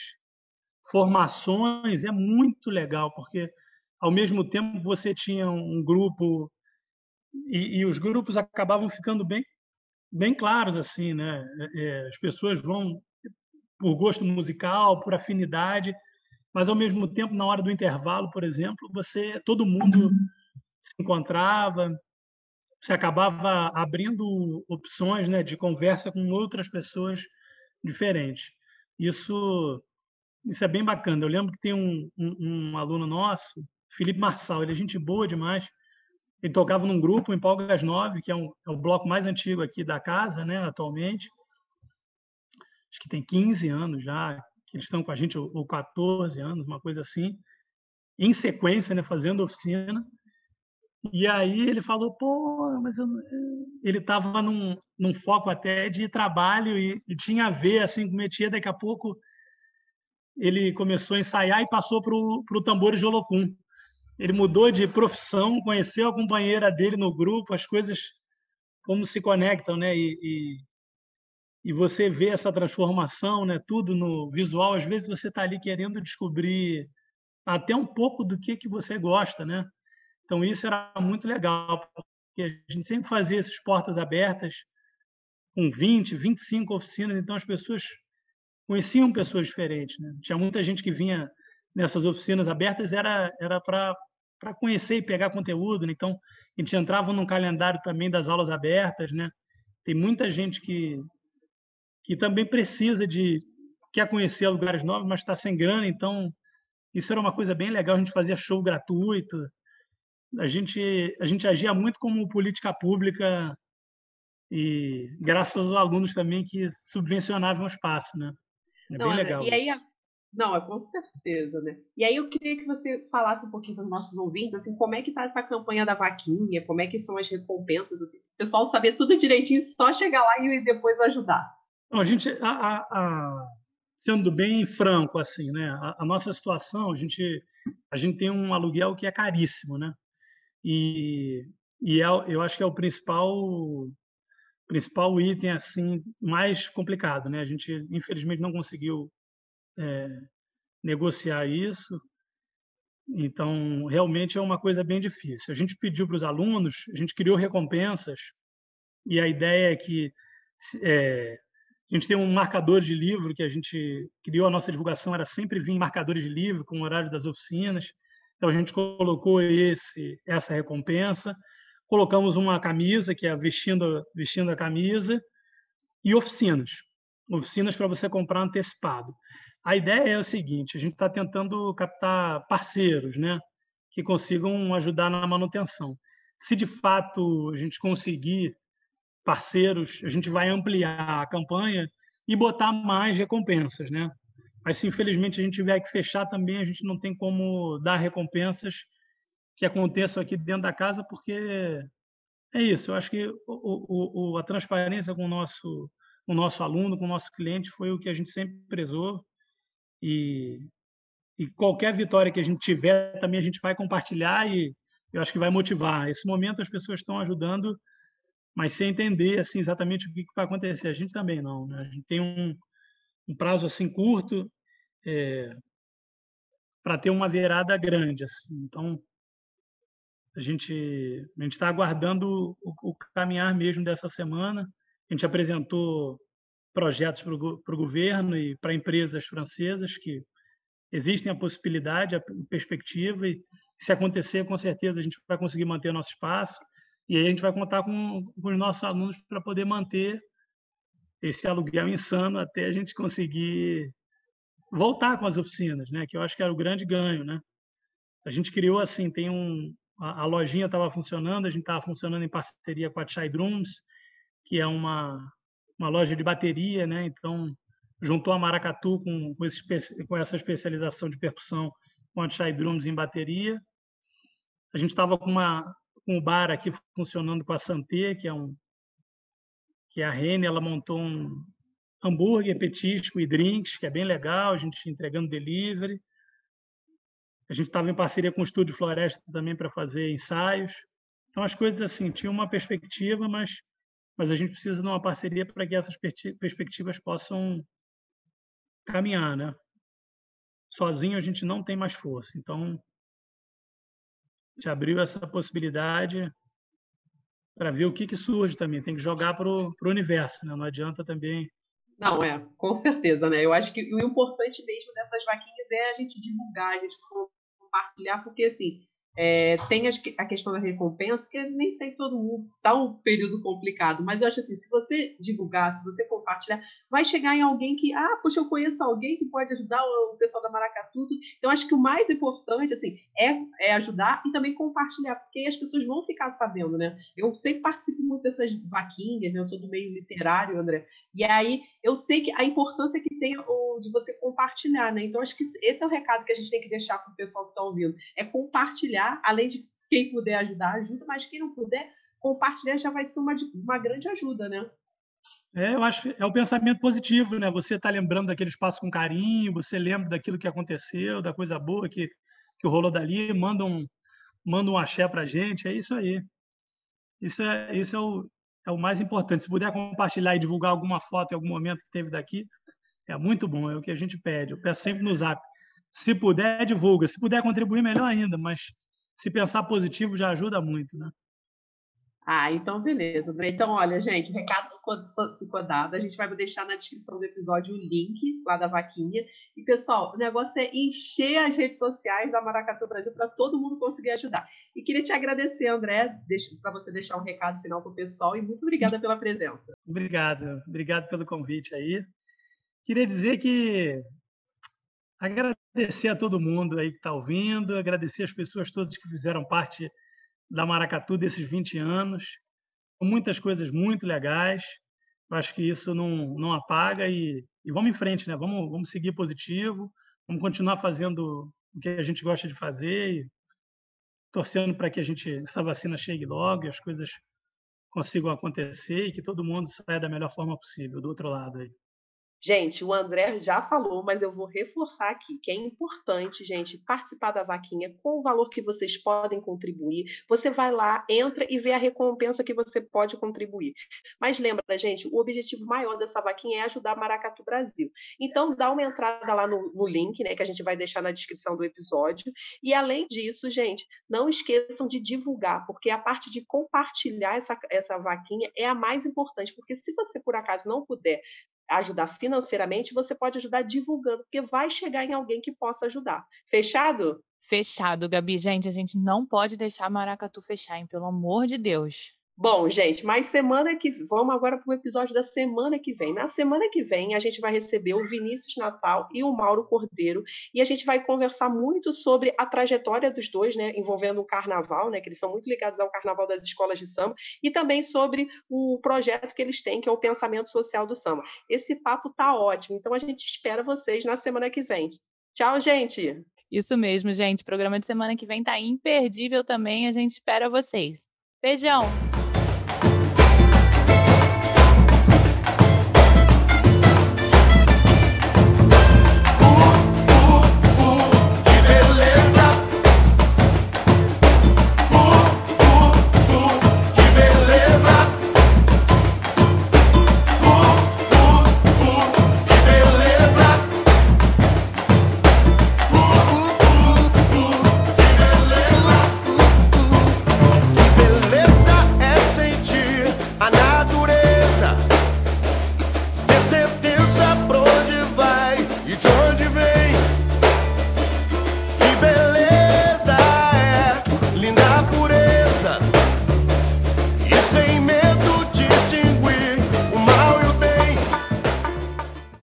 formações, é muito legal, porque ao mesmo tempo você tinha um grupo e, e os grupos acabavam ficando bem bem claros assim, né? É, é, as pessoas vão por gosto musical, por afinidade, mas ao mesmo tempo na hora do intervalo, por exemplo, você todo mundo se encontrava, você acabava abrindo opções, né, de conversa com outras pessoas diferentes. Isso isso é bem bacana. Eu lembro que tem um, um, um aluno nosso, Felipe Marçal, ele é gente boa demais. Ele tocava num grupo em Palgas 9, que é, um, é o bloco mais antigo aqui da casa, né, atualmente. Acho que tem 15 anos já, que eles estão com a gente, ou 14 anos, uma coisa assim, em sequência, né, fazendo oficina. E aí ele falou, pô, mas eu... ele estava num, num foco até de trabalho e, e tinha a ver, assim, com metia daqui a pouco ele começou a ensaiar e passou para o tambor de Olocum. Ele mudou de profissão, conheceu a companheira dele no grupo, as coisas como se conectam, né? E, e, e você vê essa transformação, né? Tudo no visual. Às vezes você está ali querendo descobrir até um pouco do que que você gosta, né? Então isso era muito legal, porque a gente sempre fazia essas portas abertas com 20, 25 oficinas, então as pessoas conheciam pessoas diferentes. Né? Tinha muita gente que vinha nessas oficinas abertas era era para para conhecer e pegar conteúdo. Né? Então a gente entrava num calendário também das aulas abertas, né? Tem muita gente que que também precisa de quer conhecer lugares novos, mas está sem grana. Então isso era uma coisa bem legal. A gente fazia show gratuito. A gente a gente agia muito como política pública e graças aos alunos também que subvencionavam o espaço, né? É não, bem legal. E aí, não, é com certeza, né? E aí eu queria que você falasse um pouquinho para os nossos ouvintes, assim, como é que tá essa campanha da vaquinha, como é que são as recompensas, assim, o pessoal saber tudo direitinho, só chegar lá e depois ajudar. Não, a gente, a, a, a, sendo bem franco, assim, né? A, nossa situação, a gente, a gente tem um aluguel que é caríssimo, né? E, e é, eu acho que é o principal principal item assim mais complicado, né? A gente infelizmente não conseguiu é, negociar isso, então realmente é uma coisa bem difícil. A gente pediu para os alunos, a gente criou recompensas e a ideia é que é, a gente tem um marcador de livro que a gente criou a nossa divulgação era sempre vir marcadores de livro com o horário das oficinas. Então a gente colocou esse essa recompensa colocamos uma camisa, que é vestindo, vestindo a camisa, e oficinas. Oficinas para você comprar antecipado. A ideia é o seguinte: a gente está tentando captar parceiros, né, que consigam ajudar na manutenção. Se de fato a gente conseguir parceiros, a gente vai ampliar a campanha e botar mais recompensas, né? Mas se infelizmente a gente tiver que fechar também, a gente não tem como dar recompensas que aconteçam aqui dentro da casa, porque é isso. Eu acho que o, o, a transparência com o nosso, o nosso aluno, com o nosso cliente, foi o que a gente sempre prezou. E, e qualquer vitória que a gente tiver, também a gente vai compartilhar e eu acho que vai motivar. Esse momento as pessoas estão ajudando, mas sem entender assim exatamente o que, que vai acontecer. A gente também não. Né? A gente tem um, um prazo assim curto é, para ter uma virada grande. Assim. Então a gente a gente está aguardando o, o, caminhar mesmo dessa semana. A gente apresentou projetos para o governo e para empresas francesas que existem a possibilidade, a perspectiva e se acontecer, com certeza a gente vai conseguir manter nosso espaço e aí a gente vai contar com, com os nossos alunos para poder manter esse aluguel insano até a gente conseguir voltar com as oficinas, né? Que eu acho que era o grande ganho, né? A gente criou assim, tem um a, a lojinha estava funcionando, a gente estava funcionando em parceria com a Chai Drums, que é uma uma loja de bateria, né? Então juntou a Maracatu com com, esse, com essa especialização de percussão com a Chai Drums em bateria. A gente estava com uma com o bar aqui funcionando com a Santé, que é um que é a Rene, ela montou um hambúrguer, petisco e drinks, que é bem legal, a gente entregando delivery. A gente estava em parceria com o Estúdio Floresta também para fazer ensaios. Então as coisas assim, tinha uma perspectiva, mas mas a gente precisa de uma parceria para que essas perspectivas possam caminhar, né? Sozinho a gente não tem mais força. Então te abriu essa possibilidade para ver o que, que surge também. Tem que jogar para o universo, né? não adianta também. Não, é, com certeza, né? Eu acho que o importante mesmo dessas vaquinhas é a gente divulgar, a gente compartilhar, porque assim, é, tem a questão da recompensa, que nem sempre todo mundo está um período complicado, mas eu acho assim, se você divulgar, se você compartilhar, vai chegar em alguém que, ah, poxa, eu conheço alguém que pode ajudar o pessoal da Maracatudo. Então, acho que o mais importante, assim, é, é ajudar e também compartilhar, porque as pessoas vão ficar sabendo, né? Eu sempre participo muito dessas vaquinhas, né? Eu sou do meio literário, André, e aí eu sei que a importância que tem o, de você compartilhar, né? Então, acho que esse é o recado que a gente tem que deixar para o pessoal que está ouvindo, é compartilhar compartilhar, além de quem puder ajudar, ajuda, mas quem não puder, compartilhar já vai ser uma, uma grande ajuda, né? É, eu acho é o pensamento positivo, né? Você está lembrando daquele espaço com carinho, você lembra daquilo que aconteceu, da coisa boa que, que rolou dali, manda um, manda um axé para gente, é isso aí. Isso é, isso é, o, é o mais importante. Se puder compartilhar e divulgar alguma foto em algum momento que teve daqui, é muito bom, é o que a gente pede. Eu peço sempre no zap. Se puder, divulga. Se puder contribuir, melhor ainda, mas se pensar positivo já ajuda muito, né? Ah, então beleza. Então, olha, gente, o recado ficou, dado. A gente vai deixar na descrição do episódio o link lá da vaquinha. E, pessoal, o negócio é encher as redes sociais da Maracatu Brasil para todo mundo conseguir ajudar. E queria te agradecer, André, para você deixar um recado final para o pessoal. E muito obrigada pela presença. Obrigado. Obrigado pelo convite aí. Queria dizer que agradecer a todo mundo aí que está ouvindo, agradecer as pessoas todas que fizeram parte da Maracatu desses 20 anos, muitas coisas muito legais. Eu acho que isso não, não apaga e, e vamos em frente, né? Vamos, vamos seguir positivo, vamos continuar fazendo o que a gente gosta de fazer e torcendo para que a gente essa vacina chegue logo e as coisas consigam acontecer e que todo mundo saia da melhor forma possível do outro lado aí. Gente, o André já falou, mas eu vou reforçar aqui que é importante, gente, participar da vaquinha com o valor que vocês podem contribuir. Você vai lá, entra e vê a recompensa que você pode contribuir. Mas lembra, gente, o objetivo maior dessa vaquinha é ajudar Maracatu Brasil. Então, dá uma entrada lá no, no link, né, que a gente vai deixar na descrição do episódio. E além disso, gente, não esqueçam de divulgar, porque a parte de compartilhar essa, essa vaquinha é a mais importante, porque se você por acaso não puder ajudar financeiramente, você pode ajudar divulgando, porque vai chegar em alguém que possa ajudar. Fechado? Fechado, Gabi. Gente, a gente não pode deixar Maracatu fechar, hein? Pelo amor de Deus. Bom, gente, mas semana que vamos agora para o episódio da semana que vem. Na semana que vem a gente vai receber o Vinícius Natal e o Mauro Cordeiro e a gente vai conversar muito sobre a trajetória dos dois, né, envolvendo o carnaval, né, que eles são muito ligados ao carnaval das escolas de samba e também sobre o projeto que eles têm, que é o pensamento social do samba. Esse papo tá ótimo, então a gente espera vocês na semana que vem. Tchau, gente. Isso mesmo, gente. O programa de semana que vem tá imperdível também. A gente espera vocês. Beijão!